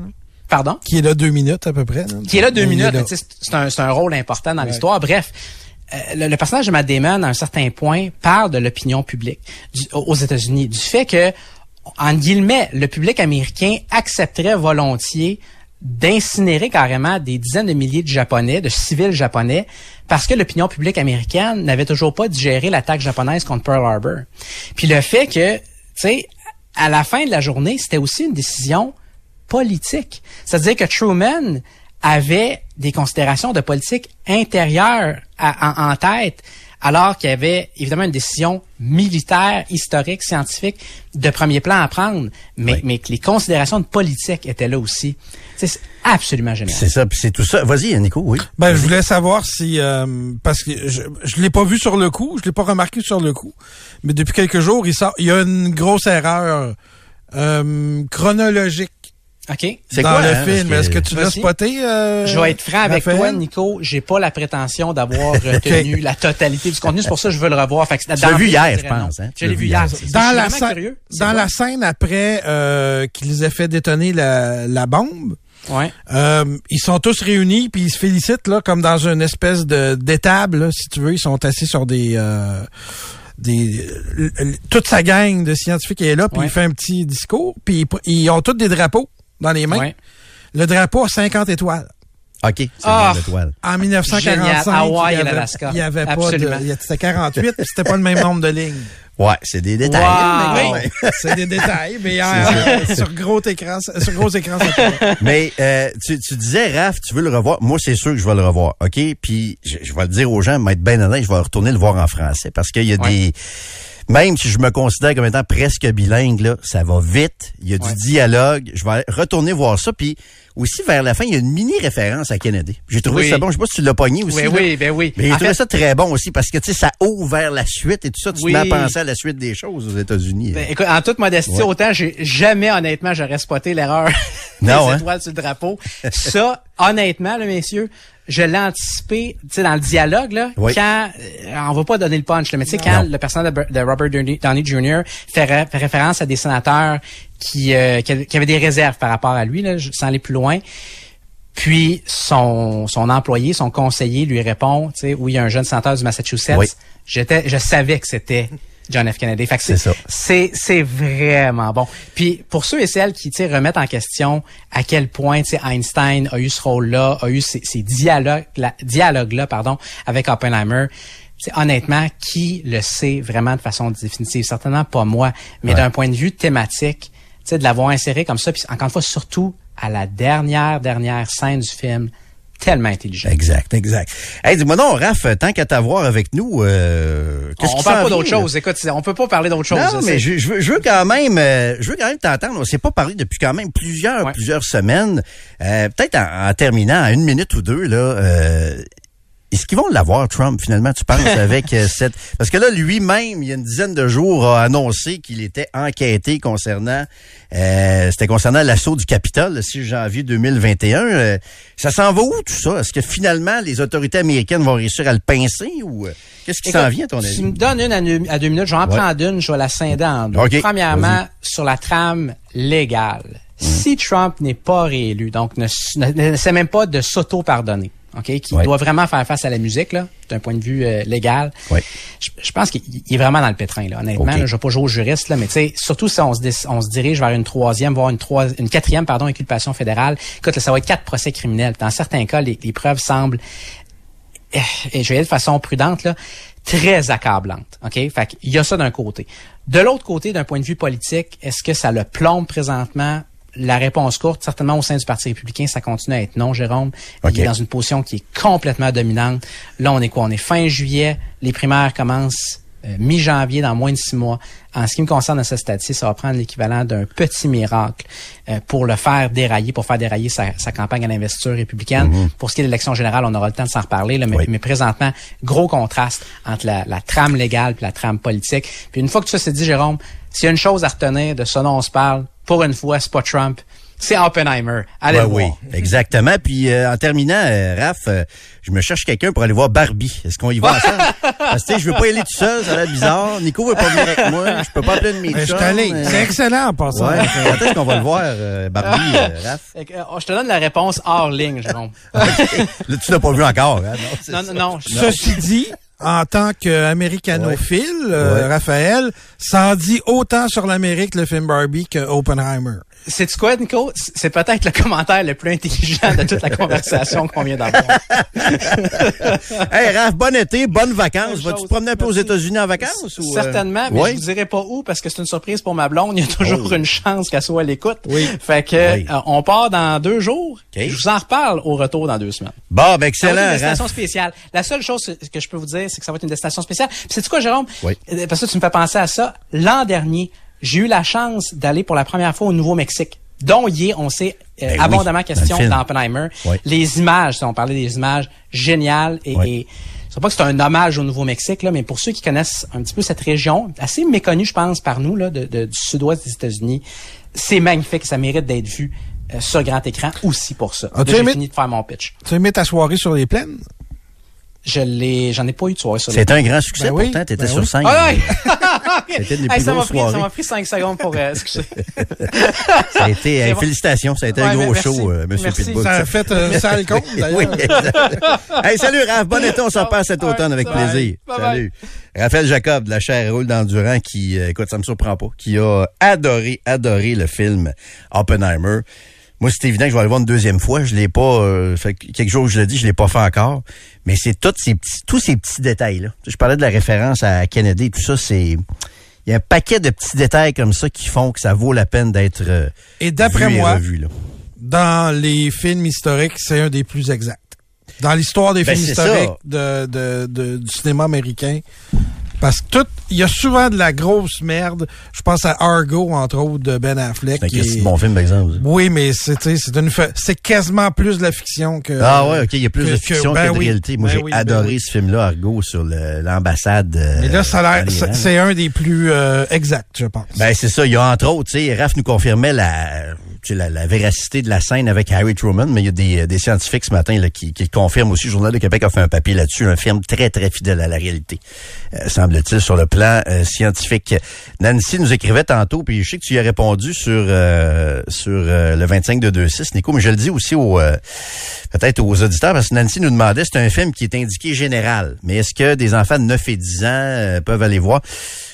Pardon? Qui est là deux minutes à peu près. Qui est là deux minutes, c'est un, rôle important dans l'histoire. Bref, euh, le, le personnage de Matt Damon, à un certain point, parle de l'opinion publique du- aux États-Unis, du fait que, en guillemets, le public américain accepterait volontiers d'incinérer carrément des dizaines de milliers de Japonais, de civils japonais, parce que l'opinion publique américaine n'avait toujours pas digéré l'attaque japonaise contre Pearl Harbor. Puis le fait que, tu sais, à la fin de la journée, c'était aussi une décision politique. C'est-à-dire que Truman avait des considérations de politique intérieure à- en, en tête, alors qu'il y avait évidemment une décision militaire, historique, scientifique de premier plan à prendre, mais, mais que les considérations de politique étaient là aussi. Tu C'est absolument génial. C'est ça, puis c'est tout ça. Vas-y, Nico, oui. Ben, je voulais savoir si euh, parce que je, je l'ai pas vu sur le coup, je l'ai pas remarqué sur le coup, mais depuis quelques jours, il sort, il y a une grosse erreur euh, chronologique OK? C'est dans quoi, le hein, film. Est-ce que- tu l'as spoté euh, Je vais être franc avec Raphaël? toi, Nico. J'ai pas la prétention d'avoir <laughs> retenu la totalité du contenu. C'est pour ça que je veux le revoir. Fait que l'as vu hier, je pense, hein? Je l'ai vu hier. Dans la scène, dans la scène après euh, qu'ils aient fait détonner la, la bombe, Ouais. Euh, ils sont tous réunis puis ils se félicitent là comme dans une espèce de d'étable si tu veux, ils sont assis sur des euh, des l- toute sa gang de scientifiques est là puis Ouais. il fait un petit discours puis ils, ils ont tous des drapeaux dans les mains. Ouais. Le drapeau a 50 étoiles. OK, c'est Ah! l'étoile. En 1945, Génial. Hawaï il y et avait, l'Alaska. il y avait pas de il y a- c'était 48 puis c'était pas le même nombre de lignes. Ouais, c'est des détails. Wow. mais quand Oui, <laughs> c'est des détails, mais euh, <laughs> sur gros écran, sur gros écran, ça. Mais euh, tu, tu disais, Raph, tu veux le revoir? Moi, c'est sûr que je vais le revoir, OK? Puis, je, je vais le dire aux gens, m'être bien honnête, je vais retourner le voir en français parce qu'il y a Ouais. des... Même si je me considère comme étant presque bilingue, là, ça va vite. Il y a Ouais. du dialogue. Je vais retourner voir ça. Puis aussi, vers la fin, il y a une mini référence à Kennedy. J'ai trouvé Oui. ça bon. Je sais pas si tu l'as pogné aussi. Oui, là. oui, ben oui. Mais j'ai trouvé fait, ça très bon aussi parce que, tu sais, ça ouvre vers la suite et tout ça. Tu Oui. te mets à penser à la suite des choses aux États-Unis. Ben, écoute, en toute modestie, Ouais. autant j'ai jamais honnêtement j'aurais spoté l'erreur <laughs> des Non, hein? étoiles sur le drapeau. Ça, honnêtement, là, messieurs, je l'ai anticipé, tu sais, dans le dialogue, là, Oui. quand, euh, on va pas donner le punch, là, mais tu sais, quand Non. le personnage de, Ber- de Robert Downey, Jr. Fait, ré- fait référence à des sénateurs qui, euh, qui, avaient- qui avaient des réserves par rapport à lui, là, sans aller plus loin. Puis son, son employé, son conseiller lui répond, tu sais, oui, il y a un jeune sénateur du Massachusetts. Oui. J'étais, je savais que c'était John F. Kennedy. Fait que C'est ça. c'est c'est vraiment bon. Puis pour ceux et celles qui remettent en question à quel point Einstein a eu ce rôle-là, a eu ces, ces dialogues là, dialogues là pardon avec Oppenheimer. honnêtement, qui le sait vraiment de façon définitive? Certainement pas moi, mais Ouais. d'un point de vue thématique, de l'avoir inséré comme ça, puis encore une fois surtout à la dernière dernière scène du film, tellement intelligent. Exact, exact. Hey, dis-moi non, Raph, tant qu'à t'avoir avec nous, euh, qu'est-ce On parle pas d'autre chose. Écoute, on peut pas parler d'autre chose. Non, mais je, je veux, je veux quand même, euh, je veux quand même t'entendre. On s'est pas parlé depuis quand même plusieurs, Ouais. plusieurs semaines. Euh, Peut-être en, en terminant, à une minute ou deux là. Euh, est-ce qu'ils vont l'avoir, Trump, finalement, tu penses, <laughs> avec euh, cette... Parce que là, lui-même, il y a une dizaine de jours, a annoncé qu'il était enquêté concernant... euh, C'était concernant l'assaut du Capitole, le 6 janvier 2021. Euh, ça s'en va où, tout ça? Est-ce que finalement, les autorités américaines vont réussir à le pincer ou... euh, Qu'est-ce qui s'en vient, à ton Tu avis? me donnes une à deux, à deux minutes, je vais en Ouais. prendre une, je vais la scinder en deux. OK, Premièrement, sur la trame légale. Mm. Si Trump n'est pas réélu, donc ne, ne, ne sait même pas de s'auto-pardonner, OK, qui Ouais. doit vraiment faire face à la musique, là, d'un point de vue euh, légal, Ouais. je, je pense qu'il il est vraiment dans le pétrin, là, honnêtement. Là, je vais pas jouer au juriste, là, mais tu sais, surtout si on se, on se dirige vers une troisième, voire une, trois, une quatrième, pardon, inculpation fédérale. Écoute, là, ça va être quatre procès criminels. Dans certains cas, les, les preuves semblent eh, et je vais y aller de façon prudente, là, très accablante. OK? Fait qu'il y a ça d'un côté. De l'autre côté, d'un point de vue politique, est-ce que ça le plombe présentement? La réponse courte, certainement au sein du Parti républicain, ça continue à être non, Jérôme. Il est dans une position qui est complètement dominante. Là, on est quoi? On est fin juillet. Les primaires commencent euh, mi-janvier, dans moins de six mois. En ce qui me concerne à ce stade-ci, ça va prendre l'équivalent d'un petit miracle euh, pour le faire dérailler, pour faire dérailler sa, sa campagne à l'investiture républicaine. Pour ce qui est de l'élection générale, on aura le temps de s'en reparler, là, mais, Oui. mais présentement, gros contraste entre la, la trame légale et la trame politique. Puis une fois que tout ça s'est dit, Jérôme, s'il y a une chose à retenir de ce dont on se parle, pour une fois, c'est pas Trump, c'est Oppenheimer. Allez Ouais, le oui, voir. exactement. Puis euh, en terminant, euh, Raph, euh, je me cherche quelqu'un pour aller voir Barbie. Est-ce qu'on y va ensemble? <laughs> Parce que tu sais, je veux pas y aller tout seul, ça a l'air bizarre. Nico veut pas venir avec moi. Je peux pas appeler de mes Mais je allé. C'est excellent en passant. Ouais, quand est-ce qu'on va le voir, euh, Barbie, euh, <laughs> Raph? Euh, je te donne la réponse hors ligne, Jérôme. <laughs> Là, tu l'as pas vu encore, hein? Non, non, non, non. je- Ceci dit, en tant qu'américanophile, euh, Ouais. Raphaël, ça en dit autant sur l'Amérique, le film Barbie, que Oppenheimer. C'est quoi, Nico? C'est peut-être le <laughs> commentaire le plus intelligent de toute la conversation qu'on vient d'avoir. <laughs> Hey, Raph, bon été, bonnes vacances. Vas-tu te promener un peu aux. États-Unis en vacances? ou, euh? Certainement, mais je vous dirai pas où parce que c'est une surprise pour ma blonde. Il y a toujours une chance qu'elle soit à l'écoute. Oui. Fait que Oui. euh, on part dans deux jours. OK. Je vous en reparle au retour dans deux semaines. Bon, ben Ça va être excellent, une Raph. destination spéciale. La seule chose que je peux vous dire, c'est que ça va être une destination spéciale. Puis c'est quoi, Jérôme? Oui. Euh, Parce que tu me fais penser à ça. L'an dernier, j'ai eu la chance d'aller pour la première fois au Nouveau-Mexique, dont hier, on sait euh, Ben abondamment dans question le film. d'Oppenheimer. Oui. Les images, si on parlait des images géniales et, Oui. et je sais pas que c'est un hommage au Nouveau-Mexique, là, mais pour ceux qui connaissent un petit peu cette région, assez méconnue, je pense, par nous, là, de, de- du sud-ouest des États-Unis, c'est magnifique. Ça mérite d'être vu euh, sur grand écran aussi pour ça. As-tu Là, J'ai fini de faire mon pitch. Tu as aimé ta soirée sur les plaines? Je l'ai, j'en ai pas eu de soirée sur les C'était un grand succès Ben oui, pourtant. T'étais ben sur oui. scène. Ah ouais! <laughs> C'était une des Hey, plus ça m'a grosses pris, ça m'a pris cinq secondes pour euh, excuser. <laughs> Ça a été, C'est hey, bon. félicitations, ça a été un gros merci. show, euh, Monsieur Merci. Pitbull. Ça a fait un sale <laughs> compte, d'ailleurs. Oui, exact. hey, salut Raph, bon été, on s'en passe cet Ouais, automne avec plaisir. Bye bye. Salut. Raphaël Jacob de la chaire roule d'Endurant qui, euh, écoute, ça me surprend pas, qui a adoré, adoré le film Oppenheimer. Moi, c'est évident que je vais aller voir une deuxième fois. Je l'ai pas, euh, fait que quelques jours que je l'ai dit, je l'ai pas fait encore. Mais c'est tous ces petits, tous ces petits détails-là. Je parlais de la référence à Kennedy, tout ça, c'est, Il y a un paquet de petits détails comme ça qui font que ça vaut la peine d'être euh, Et d'après moi, revu, là. dans les films historiques, c'est un des plus exacts. Dans l'histoire des Ben, films historiques de, de, de- du cinéma américain. Parce que tout, il y a souvent de la grosse merde. Je pense à Argo, entre autres, de Ben Affleck. C'est un qui Christy est- de bon film, par exemple. Oui, mais c'est, une, c'est quasiment plus de la fiction que. Ah ouais, ok, il y a plus que- de que- fiction ben que de oui, réalité. Moi, ben j'ai oui, ben adoré oui. ce film-là, Argo, sur l'ambassade. euh, Mais là, ça a l'air, en c'est, un des plus euh, exacts, je pense. Ben c'est ça. Il y a entre autres, tu sais, Raph nous confirmait la, la, la véracité de la scène avec Harry Truman, mais il y a des, des scientifiques ce matin là, qui, qui confirment aussi. Le Journal de Québec a fait un papier là-dessus, un film très très fidèle à la réalité, euh, semble-t-il sur le plan euh, scientifique. Nancy nous écrivait tantôt, puis je sais que tu y as répondu sur euh, sur euh, le 25 de 26, Nico, mais je le dis aussi aux euh, peut-être aux auditeurs parce que Nancy nous demandait, c'est un film qui est indiqué général, mais est-ce que des enfants de 9 et 10 ans euh, peuvent aller voir?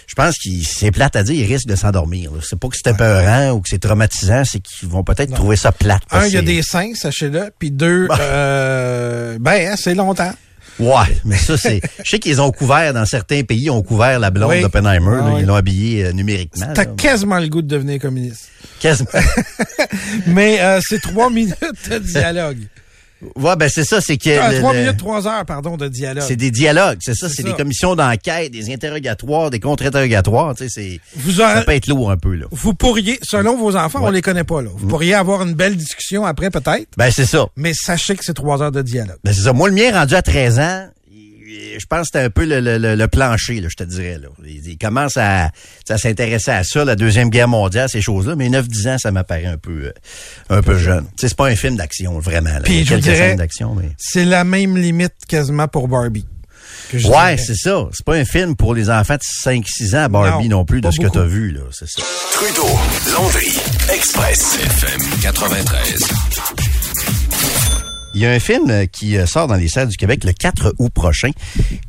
Je pense qu'il c'est plate à dire, ils risquent de s'endormir. C'est pas que c'est épeurant ou que c'est traumatisant, c'est qu'ils vont peut-être trouver ça plate. Un, il y a des seins, sachez-le. Puis deux, euh, ben, hein, c'est longtemps. Ouais, mais ça c'est. Je sais qu'ils ont couvert dans certains pays, ils ont couvert la blonde Oui. d'Oppenheimer. Ah oui. Ils l'ont habillé euh, numériquement. T'as quasiment le goût de devenir communiste. Quasiment. <laughs> Mais euh, c'est trois <laughs> minutes de dialogue. Ouais, ben c'est ça, c'est que Ah, le- trois le- minutes, trois heures, pardon, de dialogue. c'est des dialogues, c'est ça, C'est des commissions d'enquête, des interrogatoires, des contre-interrogatoires, tu sais, c'est ça peut être lourd un peu là. vous pourriez, selon vos enfants, on les connaît pas, là. Vous pourriez avoir une belle discussion après, peut-être. Ben c'est ça. Mais sachez que c'est trois heures de dialogue. Ben c'est ça. Moi, le mien rendu à 13 ans, je pense que c'était un peu le, le- le- le plancher, là, je te dirais. Là. Il, il commence à, à s'intéresser à ça, la Deuxième Guerre mondiale, ces choses-là. Mais 9-10 ans, ça m'apparaît un peu euh, un peu jeune. Tu sais, c'est pas un film d'action, vraiment. Là. Puis, je dirais- mais... C'est la même limite quasiment pour Barbie. que Ouais, c'est ça. C'est pas un film pour les enfants de 5-6 ans, Barbie non, Non, plus, de ce que beaucoup. t'as vu, là. C'est ça. Trudeau, Landry, Express, FM 93. Il y a un film euh, qui euh, sort dans les salles du Québec le 4 août prochain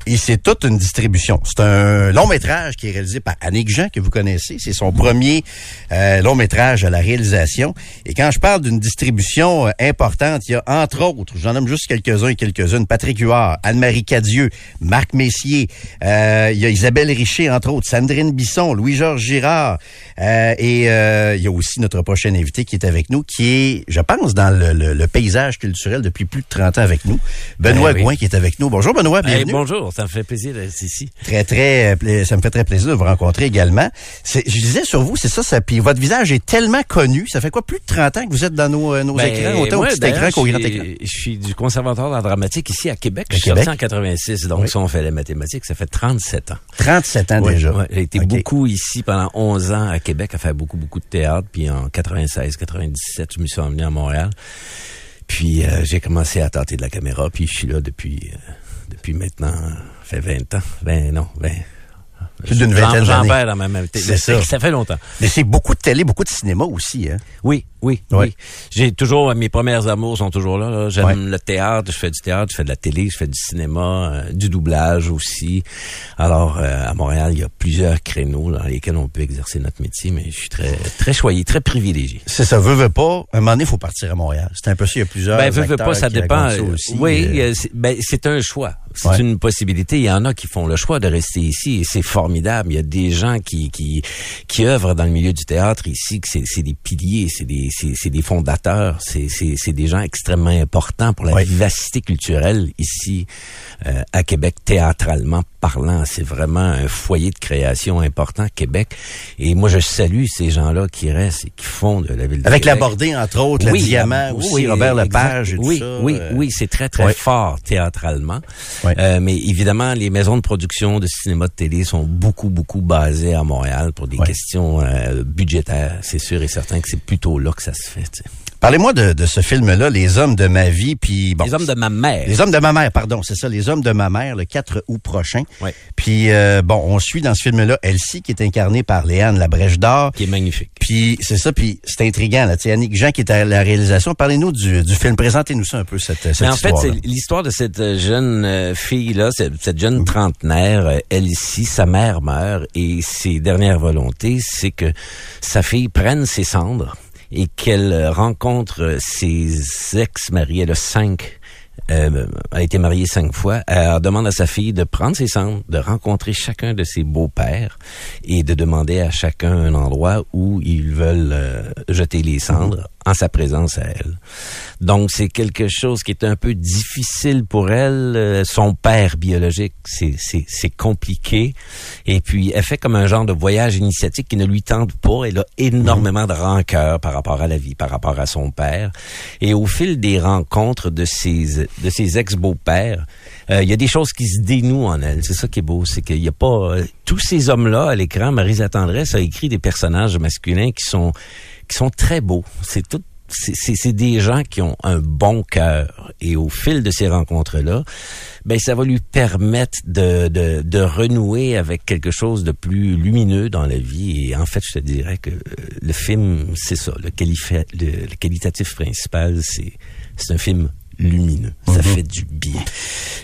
et c'est toute une distribution. C'est un long métrage qui est réalisé par Annick Jean que vous connaissez. C'est son premier euh, long métrage à la réalisation. Et quand je parle d'une distribution euh, importante, il y a entre autres, j'en nomme juste quelques-uns et quelques-unes, Patrick Huard, Anne-Marie Cadieux, Marc Messier, euh, il y a Isabelle Richer entre autres, Sandrine Bisson, Louis-Georges Girard euh, et il y a aussi notre prochain invité qui est avec nous, qui est, je pense, dans le, le- le paysage culturel depuis plus de 30 ans avec nous. Benoît Eh oui. Gouin qui est avec nous. Bonjour Benoît, Hey, bienvenue. bonjour, ça me fait plaisir d'être ici. Très, très, euh, ça me fait très plaisir de vous rencontrer également. Je disais sur vous, c'est ça, ça, puis votre visage est tellement connu. Ça fait quoi, plus de 30 ans que vous êtes dans nos, euh, nos Ben, écrans, autant au petit écran qu'au je grand suis- écran? Je suis du conservatoire d'art dramatique ici à Québec. À Je suis Québec? sorti en 86, donc Oui. si on fait les mathématiques, ça fait 37 ans. 37 ans Ouais, déjà. ouais, J'ai été beaucoup ici pendant 11 ans à Québec, à faire beaucoup, beaucoup de théâtre. Puis en 96, 97, je me suis emmené à Montréal. Puis euh, j'ai commencé à tenter de la caméra. Puis je suis là depuis, euh, depuis maintenant, ça fait 20 ans. 20, non, 20. Plus d'une J'en- vingtaine J'en d'années. perds dans ma même C'est ça. Ça fait longtemps. Mais c'est beaucoup de télé, beaucoup de cinéma aussi, hein? Oui, oui, Ouais. oui. J'ai toujours mes premières amours sont toujours là. là. J'aime Ouais. le théâtre, je fais du théâtre, je fais de la télé, je fais du cinéma, euh, du doublage aussi. Alors euh, à Montréal, il y a plusieurs créneaux dans lesquels on peut exercer notre métier, mais je suis très très choyé, très privilégié. C'est ça, veut, veut pas. Un moment donné, il faut partir à Montréal. C'est un peu ça, il y a plusieurs Ben, veux acteurs pas, ça dépend. ça euh, aussi. oui, Euh, euh, c'est ben, c'est un choix. C'est Ouais. une possibilité. Il y en a qui font le choix de rester ici et c'est formidable. Il y a des gens qui, qui, qui œuvrent dans le milieu du théâtre ici, que c'est c'est des piliers, c'est des, c'est des fondateurs, c'est des gens extrêmement importants pour la Ouais. vivacité culturelle ici euh, à Québec, théâtralement parlant. C'est vraiment un foyer de création important, Québec. Et moi, je salue ces gens-là qui restent et qui font de la ville de Avec la Québec. bordée, entre autres, le diamant aussi, Robert Lepage et tout oui, ça. Oui, euh, oui, c'est très, très fort théâtralement. Euh, mais évidemment, les maisons de production de cinéma de télé sont beaucoup, beaucoup basées à Montréal pour des questions euh, budgétaires. C'est sûr et certain que c'est plutôt là que ça se fait. Parlez-moi de, de ce film-là, Les hommes de ma vie, puis bon. les hommes de ma mère. Les hommes de ma mère, pardon, c'est ça, les hommes de ma mère, le 4 août prochain. Ouais. Puis euh, bon, on suit dans ce film-là Elsie qui est incarnée par Léane Labrèche d'Or. qui est magnifique. Puis c'est ça, puis c'est intriguant là. Tu sais, Annick Jean qui est à la réalisation. Parlez-nous du, du film. Présentez-nous ça un peu cette, cette Mais en fait, c'est l'histoire de cette euh, jeune euh, fille-là, cette, cette jeune trentenaire, euh, elle ici, sa mère meurt et ses dernières volontés, c'est que sa fille prenne ses cendres et qu'elle rencontre ses ex-maris. Elle a cinq euh, a été mariée cinq fois. Elle demande à sa fille de prendre ses cendres, de rencontrer chacun de ses beaux-pères et de demander à chacun un endroit où ils veulent euh, jeter les cendres en sa présence à elle. Donc c'est quelque chose qui est un peu difficile pour elle. Euh, son père biologique, c'est compliqué. Et puis elle fait comme un genre de voyage initiatique qui ne lui tente pas. Elle a énormément de rancœur par rapport à la vie, par rapport à son père. Et au fil des rencontres de ses de ses ex beaux-pères, euh, il y a des choses qui se dénouent en elle. C'est ça qui est beau, c'est qu'il y a pas euh, tous ces hommes-là à l'écran. Marisa Tendresse a écrit des personnages masculins qui sont qui sont très beaux. C'est tout c'est- des gens qui ont un bon cœur et au fil de ces rencontres-là, ben ça va lui permettre de, de, de renouer avec quelque chose de plus lumineux dans la vie. Et en fait, je te dirais que euh, le film, c'est ça. Le, le, le qualitatif principal, c'est c'est un film lumineux. Ça fait du bien.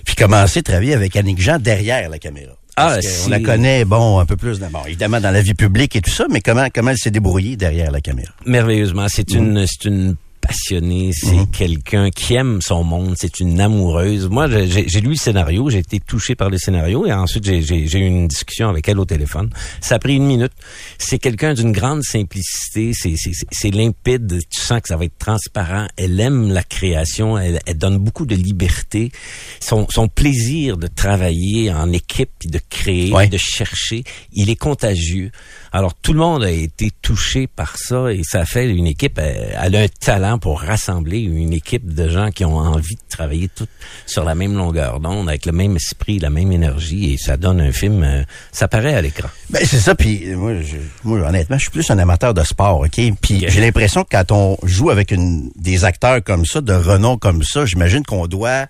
Puis commencer à travailler avec Annick Jean derrière la caméra. Ah, c'est- la connaît, bon, un peu plus, bon, évidemment, dans la vie publique et tout ça, mais comment, comment elle s'est débrouillée derrière la caméra? merveilleusement. C'est une, c'est une passionnée, c'est quelqu'un qui aime son monde, c'est une amoureuse. Moi, j'ai- lu le scénario, j'ai été touché par le scénario et ensuite j'ai- eu une discussion avec elle au téléphone. Ça a pris une minute. C'est quelqu'un d'une grande simplicité, c'est- limpide, tu sens que ça va être transparent. Elle aime la création, elle, elle donne beaucoup de liberté. Son, son plaisir de travailler en équipe, puis de créer, Ouais. de chercher, il est contagieux. Alors tout le monde a été touché par ça et ça fait une équipe. Elle, elle a un talent pour rassembler une équipe de gens qui ont envie de travailler tout sur la même longueur d'onde, avec le même esprit, la même énergie et ça donne un film. euh, ça paraît à l'écran. Ben, c'est ça, puis euh, moi, je, moi, honnêtement, je suis plus un amateur de sport, OK? Puis j'ai l'impression que quand on joue avec une, des acteurs comme ça, de renom comme ça, j'imagine qu'on doit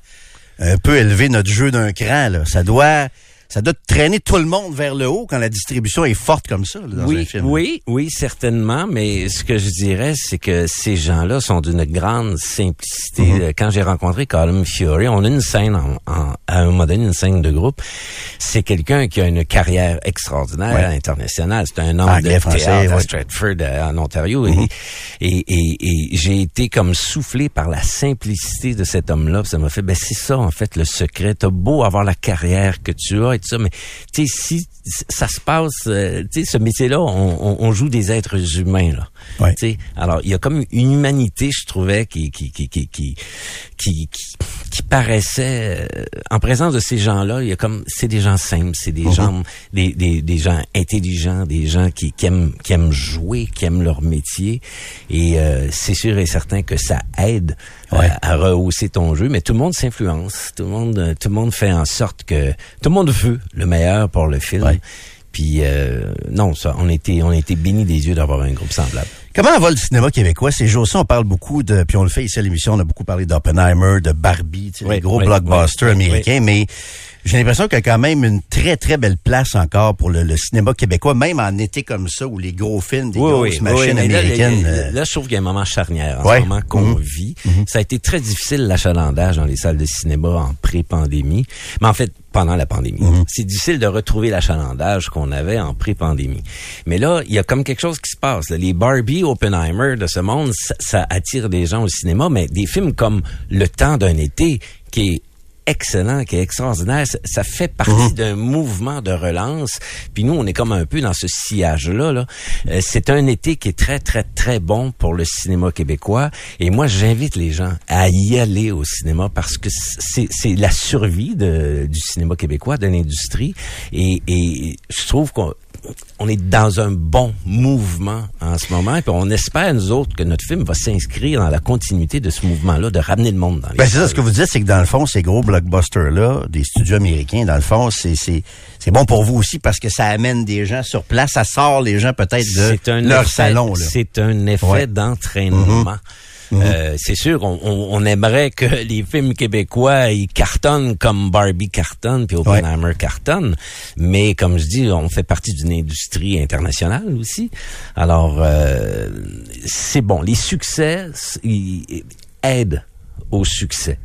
un peu élever notre jeu d'un cran, là. Ça doit... Ça doit traîner tout le monde vers le haut quand la distribution est forte comme ça, là, dans un oui, film. oui, oui, certainement. Mais ce que je dirais, c'est que ces gens-là sont d'une grande simplicité. Mhm. Euh, Quand j'ai rencontré Colin Fury, on a une scène en, en- à un moment donné, une scène de groupe. C'est quelqu'un qui a une carrière extraordinaire Ouais. internationale. C'est un homme Anglais, de français, théâtre à. Stratford, euh, en Ontario. Mhm. Et, et, et, et j'ai été comme soufflé par la simplicité de cet homme-là. Ça m'a fait, ben c'est ça en fait le secret. T'as beau avoir la carrière que tu as et tout ça, mais tu sais si ça se passe, euh, tu sais ce métier-là, on, joue des êtres humains là. Ouais. Tu sais, alors il y a comme une humanité, je trouvais, qui qui qui qui qui qui, qui, qui paraissait euh, en présence de ces gens-là. Il y a comme c'est des gens simples, c'est des gens des, des des gens intelligents, des gens qui, qui aiment qui aiment jouer, qui aiment leur métier. Et euh, c'est sûr et certain que ça aide euh, Ouais. à rehausser ton jeu, mais tout le monde s'influence, tout le monde euh, tout le monde fait en sorte que tout le monde veut le meilleur pour le film. Ouais. Puis euh, non, ça, on était on a été bénis des yeux d'avoir un groupe semblable. Comment va le cinéma québécois? Ces jours-ci, on parle beaucoup de, puis on le fait ici à l'émission, on a beaucoup parlé d'Oppenheimer, de Barbie, tu sais, Oui, les gros oui, blockbusters oui, américains, mais j'ai l'impression qu'il y a quand même une très, très belle place encore pour le, le cinéma québécois, même en été comme ça, où les gros films, des grosses machines mais là, américaines... Là, euh, là, je trouve qu'il y a un moment charnière en Ouais. ce moment qu'on Mhm. vit. Ça a été très difficile l'achalandage dans les salles de cinéma en pré-pandémie, mais en fait pendant la pandémie. Mhm. C'est difficile de retrouver l'achalandage qu'on avait en pré-pandémie. Mais là, il y a comme quelque chose qui se passe. là. Les Barbie, Oppenheimer de ce monde, ça, ça attire des gens au cinéma, mais des films comme Le temps d'un été, qui est excellent, qui est extraordinaire. Ça, ça fait partie d'un mouvement de relance. Puis nous, on est comme un peu dans ce sillage-là. Là. Euh, c'est un été qui est très, très, très bon pour le cinéma québécois. Et moi, j'invite les gens à y aller au cinéma parce que c'est, c'est la survie de, du cinéma québécois, de l'industrie. Et, et je trouve qu'on on est dans un bon mouvement en ce moment, puis on espère, nous autres, que notre film va s'inscrire dans la continuité de ce mouvement-là, de ramener le monde dans les Ben, c'est ça, ce que vous dites, c'est que dans le fond, ces gros blockbusters-là, des studios américains, dans le fond, c'est, c'est, c'est bon pour vous aussi parce que ça amène des gens sur place, ça sort les gens peut-être de leur effet- salon. C'est un effet Ouais. d'entraînement. Euh, c'est sûr, on, on- on aimerait que <laughs> les films québécois ils cartonnent comme Barbie cartonne puis Oppenheimer cartonne, mais comme je dis, on fait partie d'une industrie internationale aussi. Alors, euh, c'est bon. Les succès ils aident au succès.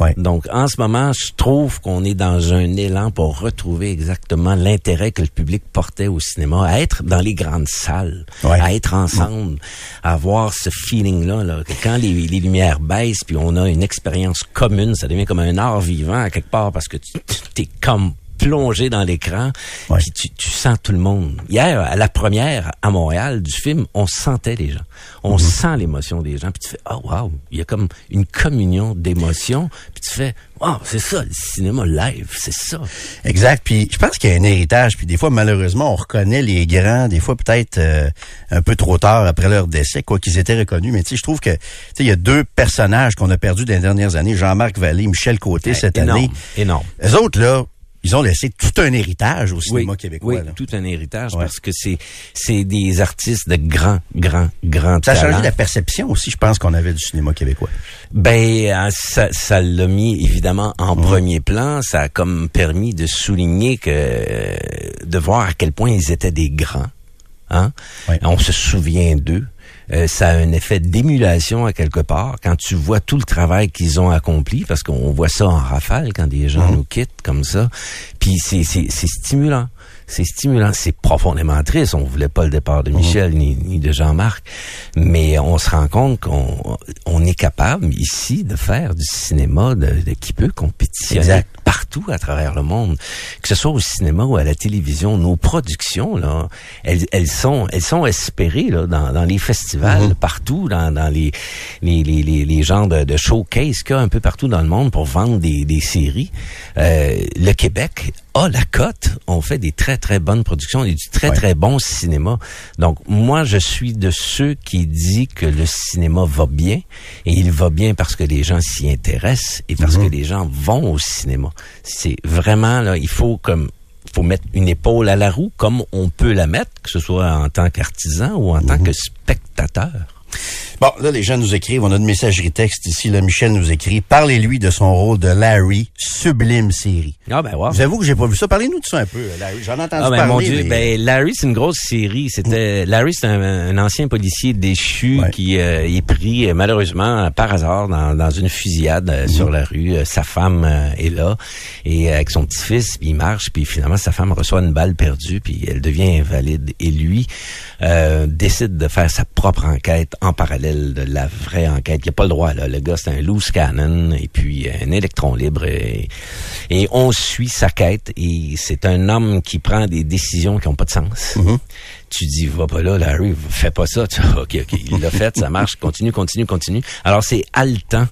Ouais. Donc, en ce moment, je trouve qu'on est dans un élan pour retrouver exactement l'intérêt que le public portait au cinéma, à être dans les grandes salles, Ouais. à être ensemble, à avoir ce feeling-là, là, que quand les, les lumières baissent, puis on a une expérience commune, ça devient comme un art vivant à quelque part, parce que tu es comme plongé dans l'écran, Ouais. puis tu, tu sens tout le monde. Hier, à la première à Montréal du film, on sentait les gens. On Mhm. sent l'émotion des gens, puis tu fais oh wow, il y a comme une communion d'émotions, puis tu fais wow, c'est ça le cinéma live, c'est ça. Exact. Puis je pense qu'il y a un héritage. Puis des fois, malheureusement, on reconnaît les grands, des fois peut-être euh, un peu trop tard après leur décès, quoi qu'ils étaient reconnus. Mais tu sais, je trouve que tu sais, il y a deux personnages qu'on a perdus dans les dernières années, Jean-Marc Vallée, Michel Côté cette énorme, année. énorme. Les autres, là, ils ont laissé tout un héritage au cinéma oui, québécois. oui, là. tout un héritage Ouais. parce que c'est c'est des artistes de grand, grand, grand Ça a changé la perception aussi, je pense, qu'on avait du cinéma québécois. Ben, euh, ça, ça l'a mis évidemment en premier plan. Ça a comme permis de souligner que, de voir à quel point ils étaient des grands. Hein? Ouais. On se souvient d'eux. Euh, ça a un effet d'émulation à quelque part quand tu vois tout le travail qu'ils ont accompli, parce qu'on voit ça en rafale quand des gens Mhm. nous quittent comme ça. Puis c'est c'est c'est stimulant. C'est stimulant, c'est profondément triste. On voulait pas le départ de Michel ni, ni de Jean-Marc, mais on se rend compte qu'on on est capable ici de faire du cinéma de, de- qui peut compétitionner Exact. partout à travers le monde, que ce soit au cinéma ou à la télévision. Nos productions là, elles, elles sont elles sont espérées là dans, dans les festivals partout, dans, dans les les, les, les, les genres de, de showcase qu'il y a un peu partout dans le monde pour vendre des, des séries. Euh, le Québec a la cote. On fait des très très bonnes productions et du très Ouais. très bon cinéma. Donc moi je suis de ceux qui dit que le cinéma va bien et il va bien parce que les gens s'y intéressent et parce que les gens vont au cinéma. C'est vraiment là, il faut comme faut mettre une épaule à la roue comme on peut la mettre, que ce soit en tant qu'artisan ou en tant que spectateur. Bon, là, les gens nous écrivent. On a une messagerie texte ici. Là, Michel nous écrit. Parlez-lui de son rôle de Larry, sublime série. Ah ben wow. J'avoue que j'ai pas vu ça. Parlez-nous de ça un peu, Larry. J'en ai entendu Ah ben parler. mon Dieu, mais- ben Larry c'est une grosse série. C'était Larry c'est un, un ancien policier déchu Ouais. qui euh, est pris euh, malheureusement euh, par hasard dans, dans une fusillade euh, sur la rue. Euh, sa femme euh, est là et euh, avec son petit-fils, il marche, puis finalement sa femme reçoit une balle perdue, puis elle devient invalide et lui euh, décide de faire sa propre enquête en parallèle de la vraie enquête. Il a pas le droit là. Le gars c'est un loose cannon et puis un électron libre et, et on suit sa quête et c'est un homme qui prend des décisions qui ont pas de sens. Tu dis va pas là Larry, fais pas ça. <laughs> Tu, ok ok, il l'a fait, ça marche, continue continue continue. Alors c'est haletant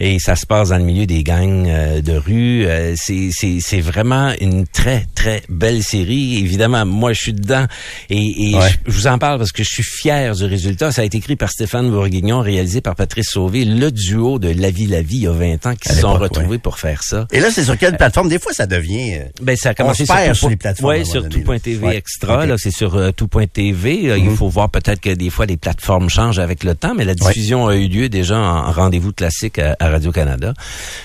et ça se passe dans le milieu des gangs euh, de rue. Euh, c'est vraiment une très très belle série. Évidemment, moi je suis dedans et, et Ouais. je, je vous en parle parce que je suis fier du résultat. Ça a été écrit par Stéphane Bourguignon, réalisé par Patrice Sauvé, le duo de La Vie la Vie il y a 20 ans qui se sont retrouvés ouais. pour faire ça. Et là, c'est sur quelle plateforme? Des fois, ça devient... euh, Ben, ça a commencé perd tout sur les plateformes, un sur tout.tv. Ouais. extra. Mhm. là, c'est sur euh, tout.tv. Là, Il faut voir peut-être que des fois les plateformes changent avec le temps, mais la diffusion a eu lieu déjà en rendez-vous classique à, à Radio-Canada.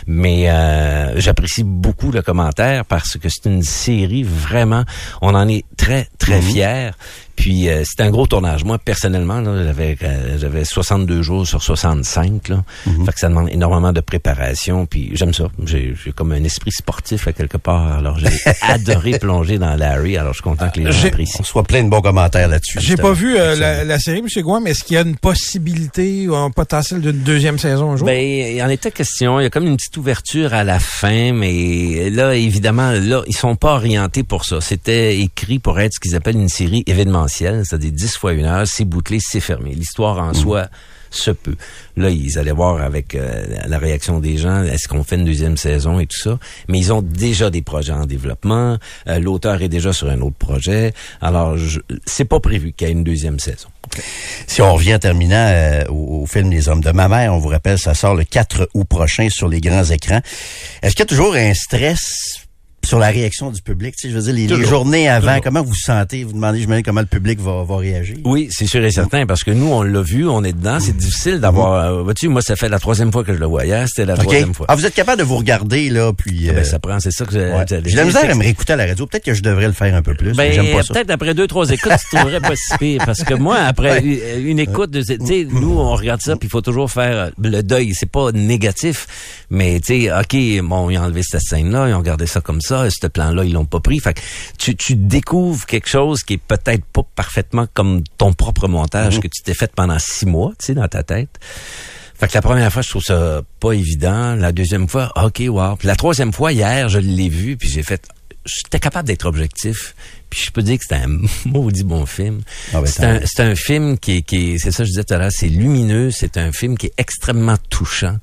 Mais euh, j'apprécie beaucoup le commentaire parce que c'est une série vraiment, on en est très, très Mhm. fiers. Puis euh, c'est un gros tournage. Moi, personnellement, là, j'avais, euh, j'avais 62 jours sur 65. Là. Mhm. Fait que ça demande énormément de préparation. Puis j'aime ça. J'ai, j'ai comme un esprit sportif à quelque part. Alors j'ai <laughs> adoré plonger dans Larry. Alors je suis content que les gens apprécient. On plein de bons commentaires là-dessus. J'ai pas vu euh, la série, M. Gouin, mais est-ce qu'il y a une possibilité ou un potentiel d'une deuxième saison un jour? Ben, il en était question. Il y a comme une petite ouverture à la fin, mais là, évidemment, là, ils sont pas orientés pour ça. C'était écrit pour être ce qu'ils appellent une série événementielle, c'est-à-dire 10 fois une heure, c'est bouclé, c'est fermé. L'histoire en soi se peut. Là, ils allaient voir avec euh, la réaction des gens, est-ce qu'on fait une deuxième saison et tout ça. Mais ils ont déjà des projets en développement. Euh, L'auteur est déjà sur un autre projet. Alors, c'est pas prévu qu'il y ait une deuxième saison. Si on revient en terminant euh, au, au film Les Hommes de ma mère, on vous rappelle, ça sort le 4 août prochain sur les grands écrans. Est-ce qu'il y a toujours un stress sur la réaction du public. Tu sais, je veux dire, les, journées avant, Toujours. comment vous sentez? Vous demandez, je me comment le public va, va réagir? Oui, c'est sûr et certain, parce que nous, on l'a vu, on est dedans. C'est difficile d'avoir... euh, Vois-tu, moi, ça fait la troisième fois que je le voyais. C'était la troisième fois. Ah, vous êtes capable de vous regarder, là, puis... Ah, ben, euh, ça prend, c'est ça que j'ai- ouais. J'ai la misère à me réécouter à la radio. Peut-être que je devrais le faire un peu plus. Ben, J'aime pas ça. peut-être après deux, trois écoutes, tu trouverais pas si pire. Parce que moi, après une- une écoute, tu sais, nous, on regarde ça, puis il faut toujours faire le deuil. C'est pas négatif, mais tu sais, OK, bon, ils ont enlevé cette scène-là, ils ont gardé ça comme ça, ce plan-là, ils l'ont pas pris. Fait que tu, tu découvres quelque chose qui est peut-être pas parfaitement comme ton propre montage que tu t'es fait pendant six mois, tu sais, dans ta tête. Fait que la première fois, je trouve ça pas évident. La deuxième fois, OK, wow. Puis la troisième fois, hier, je l'ai vu, puis j'ai fait... J'étais capable d'être objectif. Puis je peux dire que c'était un <laughs> maudit bon film. Ah ben, c'est un, c'est film qui est, qui est- c'est ça que je disais tout à l'heure, c'est lumineux, c'est un film qui est extrêmement touchant.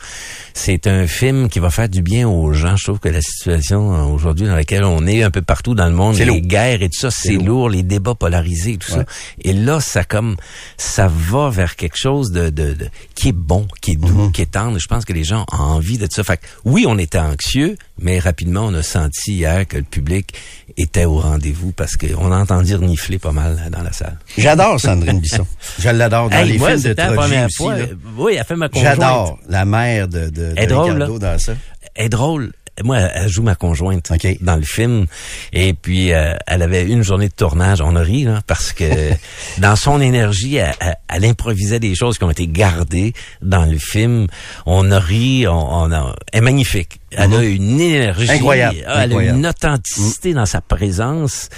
C'est un film qui va faire du bien aux gens. Je trouve que la situation euh, aujourd'hui dans laquelle on est un peu partout dans le monde, les lourd. guerres et tout ça, c'est lourd. les débats polarisés et tout Ouais. ça. Et là, ça comme ça va vers quelque chose de, de, de- qui est bon, qui est doux, Mm-hmm. qui est tendre. Je pense que les gens ont envie de ça. Fait que, oui, on était anxieux, mais rapidement on a senti hier que le public était au rendez-vous parce qu'on entend dire nifler pas mal dans la salle. J'adore <laughs> Sandrine Bisson. Je l'adore dans Hey, les moi, films de la Trotsky première aussi. fois. là. Oui, elle fait ma conjointe. J'adore la mère de, de, de drôle, Ricardo dans ça. Elle est drôle. Moi, elle joue ma conjointe OK. dans le film. Et puis, euh, elle avait une journée de tournage. On a ri, là, parce que <laughs> dans son énergie, elle, elle- elle improvisait des choses qui ont été gardées dans le film. On a ri, on, on a... Elle est magnifique. Elle a une énergie. Incroyable, Elle incroyable. a une authenticité dans sa présence.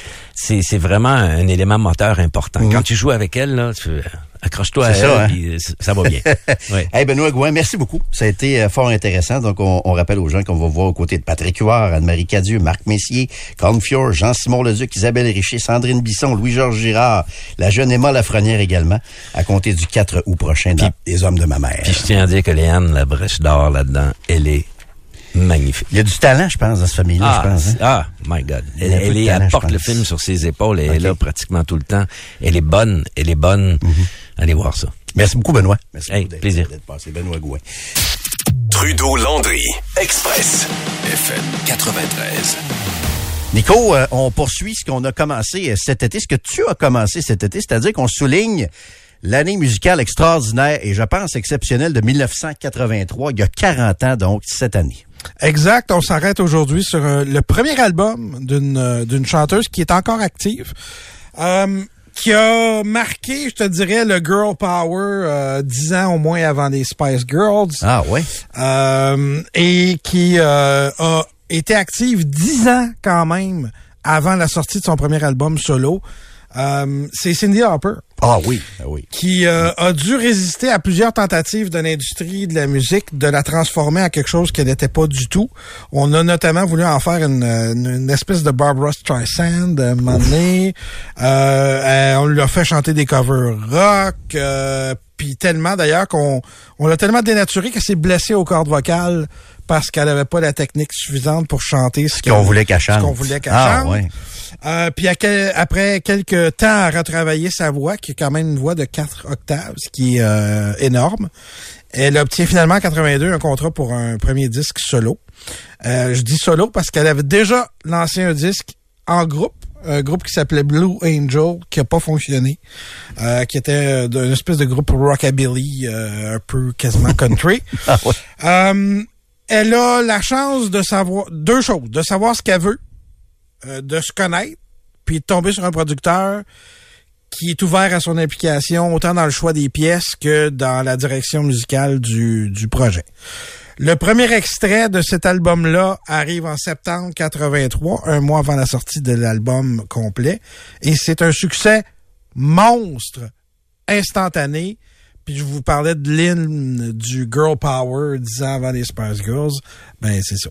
C'est vraiment un élément moteur important. Quand tu joues avec elle, là, tu accroche-toi à elle, ça, hein? puis ça va bien. <laughs> Ouais. Hey Benoît Gouin, merci beaucoup. Ça a été euh, fort intéressant. Donc, on, on rappelle aux gens qu'on va voir aux côtés de Patrick Huard, Anne-Marie Cadieux, Marc Messier, Corne Fior, Jean-Simon Leduc, Isabelle Richer, Sandrine Bisson, Louis-Georges Girard, la jeune Emma Lafrenière également, à compter du 4 août prochain dans Les Hommes de ma mère. Puis je tiens à dire que Léane, la brèche d'or là-dedans, elle est magnifique. Il y a du talent, je pense, dans cette famille-là, je pense. hein? ah, my God. Elle, talent, porte le film sur ses épaules. Elle est là pratiquement tout le temps. Elle est bonne. Elle est bonne. Allez voir ça. Merci beaucoup, Benoît. Merci Hey, beaucoup d'être- plaisir. d'être passé. Benoît Gouin. Trudeau-Landry, Express, FM 93. Nico, euh, on poursuit ce qu'on a commencé euh, cet été, ce que tu as commencé cet été, c'est-à-dire qu'on souligne l'année musicale extraordinaire et je pense exceptionnelle de 1983, il y a 40 ans donc cette année. Exact. On s'arrête aujourd'hui sur euh, le premier album d'une euh, d'une chanteuse qui est encore active, euh, qui a marqué, je te dirais, le girl power euh, dix ans au moins avant les Spice Girls, Ah ouais. euh, et qui a été active dix ans quand même avant la sortie de son premier album solo. Euh, C'est Cindy Harper Ah oui, ah oui. qui euh, a dû résister à plusieurs tentatives de l'industrie de la musique de la transformer en quelque chose qu'elle n'était pas du tout. On a notamment voulu en faire une, une, une espèce de Barbara Streisand, euh, un moment donné. Euh, on lui a fait chanter des covers rock, euh, puis tellement d'ailleurs qu'on on l'a tellement dénaturé qu'elle s'est blessée aux cordes vocales parce qu'elle avait pas la technique suffisante pour chanter ce, qu'on voulait qu'elle chante. Ce qu'on voulait qu'elle Ah, chante. Euh, puis après quelques temps à retravailler sa voix, qui est quand même une voix de 4 octaves, ce qui est euh, énorme, elle obtient finalement en 82 un contrat pour un premier disque solo. Euh, je dis solo parce qu'elle avait déjà lancé un disque en groupe, un groupe qui s'appelait Blue Angel, qui a pas fonctionné, euh, qui était d'une espèce de groupe rockabilly, euh, un peu quasiment country. <laughs> Ah ouais. Euh, elle a la chance de savoir deux choses, de savoir ce qu'elle veut, euh, de se connaître, puis de tomber sur un producteur qui est ouvert à son implication autant dans le choix des pièces que dans la direction musicale du, du projet. Le premier extrait de cet album-là arrive en septembre 83, un mois avant la sortie de l'album complet, et c'est un succès monstre, instantané. Puis je vous parlais de l'hymne du Girl Power dix ans avant les Spice Girls, ben c'est ça.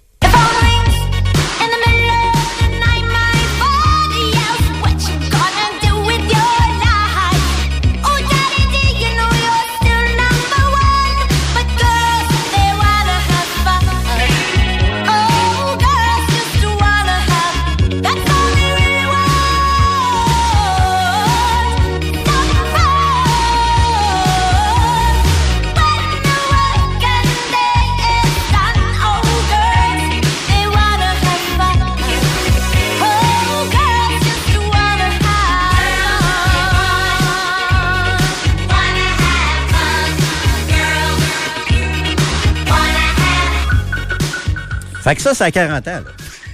Fait que ça, c'est à 40 ans. Là.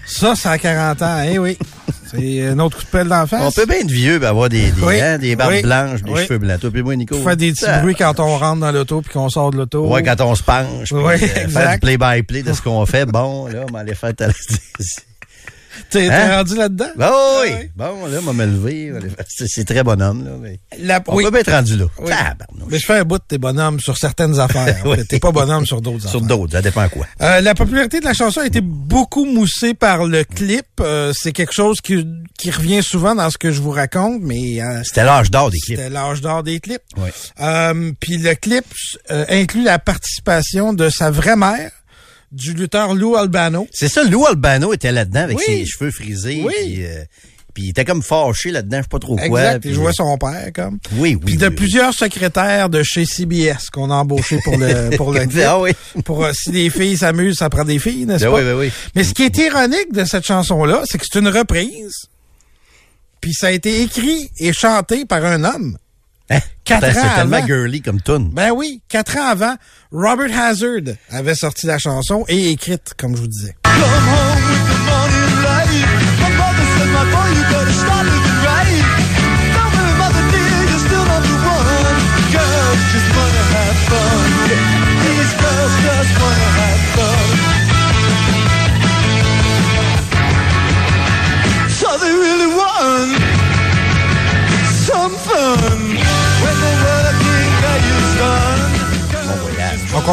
Ça, c'est à 40 ans. Eh oui. <laughs> C'est un autre coup de pelle d'en face. On peut bien être vieux et avoir des, des, Oui. hein, des barbes Oui. blanches, des Oui. cheveux blancs. Toi puis moi, Nico. Faire des petits Ça- bruits quand on rentre dans l'auto puis qu'on sort de l'auto. Ouais, quand on se penche. puis, Oui, euh, faire du play-by-play de ce qu'on fait. Bon, là, on va aller faire... <laughs> T'es Hein? rendu là-dedans? Bon, oui. Ouais. Bon, là, on va me lever. C'est très bonhomme, là. Mais La- on oui. peut bien être rendu là. Oui. Mais je fais un bout de tes bonhommes sur certaines <laughs> affaires. Oui. T'es pas bonhomme sur d'autres Sur affaires. d'autres, ça dépend quoi. Euh, la popularité de la chanson a été beaucoup moussée par le clip. Euh, c'est quelque chose qui, qui revient souvent dans ce que je vous raconte, mais euh, C'était l'âge d'or des clips. c'était l'âge d'or des clips. Oui. Euh, Puis le clip euh, inclut la participation de sa vraie mère, du lutteur Lou Albano. C'est ça, Lou Albano était là-dedans avec Oui. ses cheveux frisés. Oui. Puis, euh, puis il était comme fâché là-dedans, je sais pas trop quoi. Exact. Il jouait son père, comme. Oui, oui. Puis de oui, plusieurs secrétaires de chez CBS qu'on a embauché pour le <laughs> pour le clip. Ah oui. Pour euh, si les filles s'amusent, ça prend des filles, n'est-ce Ben pas? oui, ben oui. Mais ce qui est ironique de cette chanson-là, c'est que c'est une reprise. Puis ça a été écrit et chanté par un homme. Hein? Quatre C'est- ans C'est tellement girly comme tune. Ben oui, quatre ans avant, Robert Hazard avait sorti la chanson et écrite, comme je vous disais.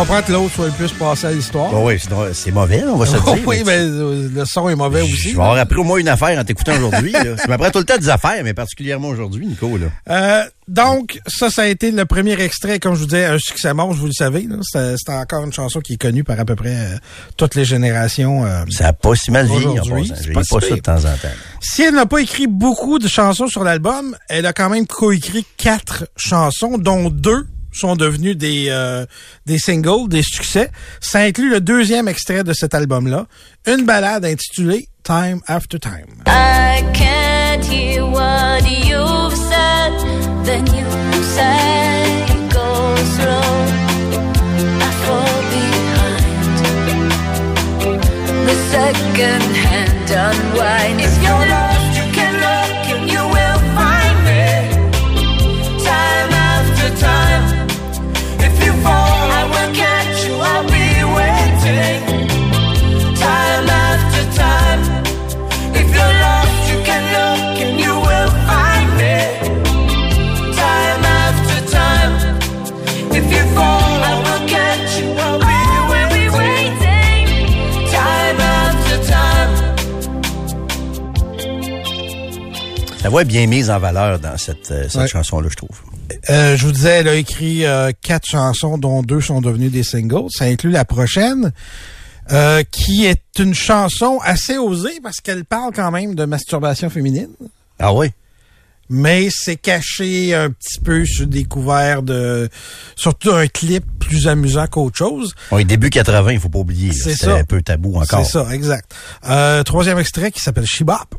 Comprend que l'autre soit le plus passé à l'histoire. Bon, oui, c'est mauvais, on va se <laughs> le dire. oui, mais le son est mauvais Je aussi. vais avoir appris au moins une affaire en t'écoutant aujourd'hui. Je m'apprends tout le temps des affaires, mais particulièrement aujourd'hui, Nico. Là. Euh, donc, ça, ça a été le premier extrait, comme je vous disais, un succès mort, vous le savez. C'est encore une chanson qui est connue par à peu près euh, toutes les générations. euh, Ça n'a pas si mal vieilli en passant. J'ai pas ça de temps en temps. Si elle n'a pas écrit beaucoup de chansons sur l'album, elle a quand même coécrit quatre chansons, dont deux sont devenues des euh, des singles, des succès. Ça inclut le deuxième extrait de cet album-là, une balade intitulée Time After Time. I can't hear what you've said. Then you say go slow. I fall behind. The second hand unwind. If you're Sa voix est bien mise en valeur dans cette, euh, cette Ouais. chanson-là, je trouve. Euh, je vous disais, elle a écrit euh, quatre chansons, dont deux sont devenues des singles. Ça inclut la prochaine, euh, qui est une chanson assez osée parce qu'elle parle quand même de masturbation féminine. Ah oui? mais c'est caché un petit peu sur des couverts de surtout un clip plus amusant qu'autre chose. Oui, début 80, il faut pas oublier. C'est ça. un peu tabou encore. C'est ça, exact. Euh, troisième extrait qui s'appelle Shibop.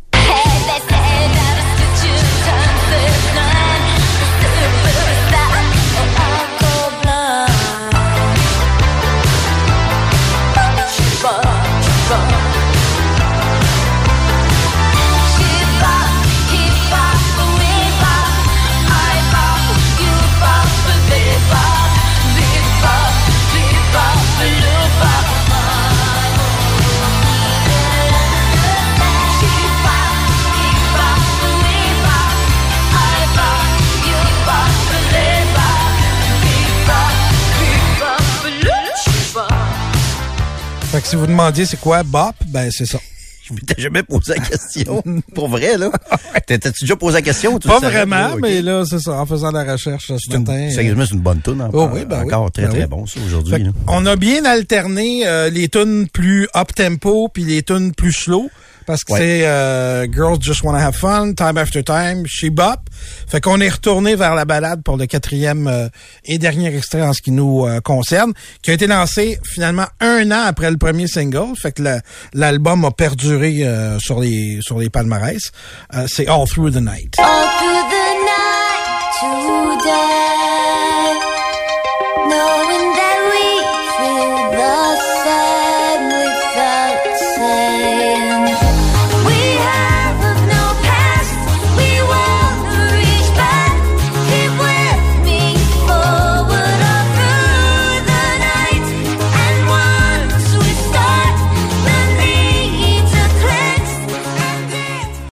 Si vous demandiez c'est quoi Bop, ben c'est ça. Je m'étais jamais posé la question. <laughs> Pour vrai, là. T'as-tu déjà posé la question? Tu Pas vraiment, mais là, c'est ça, en faisant la recherche ce une- matin. Sérieusement, c'est une bonne tune. Oh Encore, oui, ben oui. encore très, Ben très oui. bon, ça, aujourd'hui. on a bien alterné euh, les tunes plus up tempo puis les tunes plus slow parce que Ouais. c'est euh, Girls Just Wanna Have Fun, Time After Time, She Bop. Fait qu'on est retourné vers la balade pour le quatrième euh, et dernier extrait en ce qui nous euh, concerne, qui a été lancé finalement un an après le premier single. Fait que la- l'album a perduré euh, sur les sur les palmarès. Euh, c'est All Through the Night. All through the night today.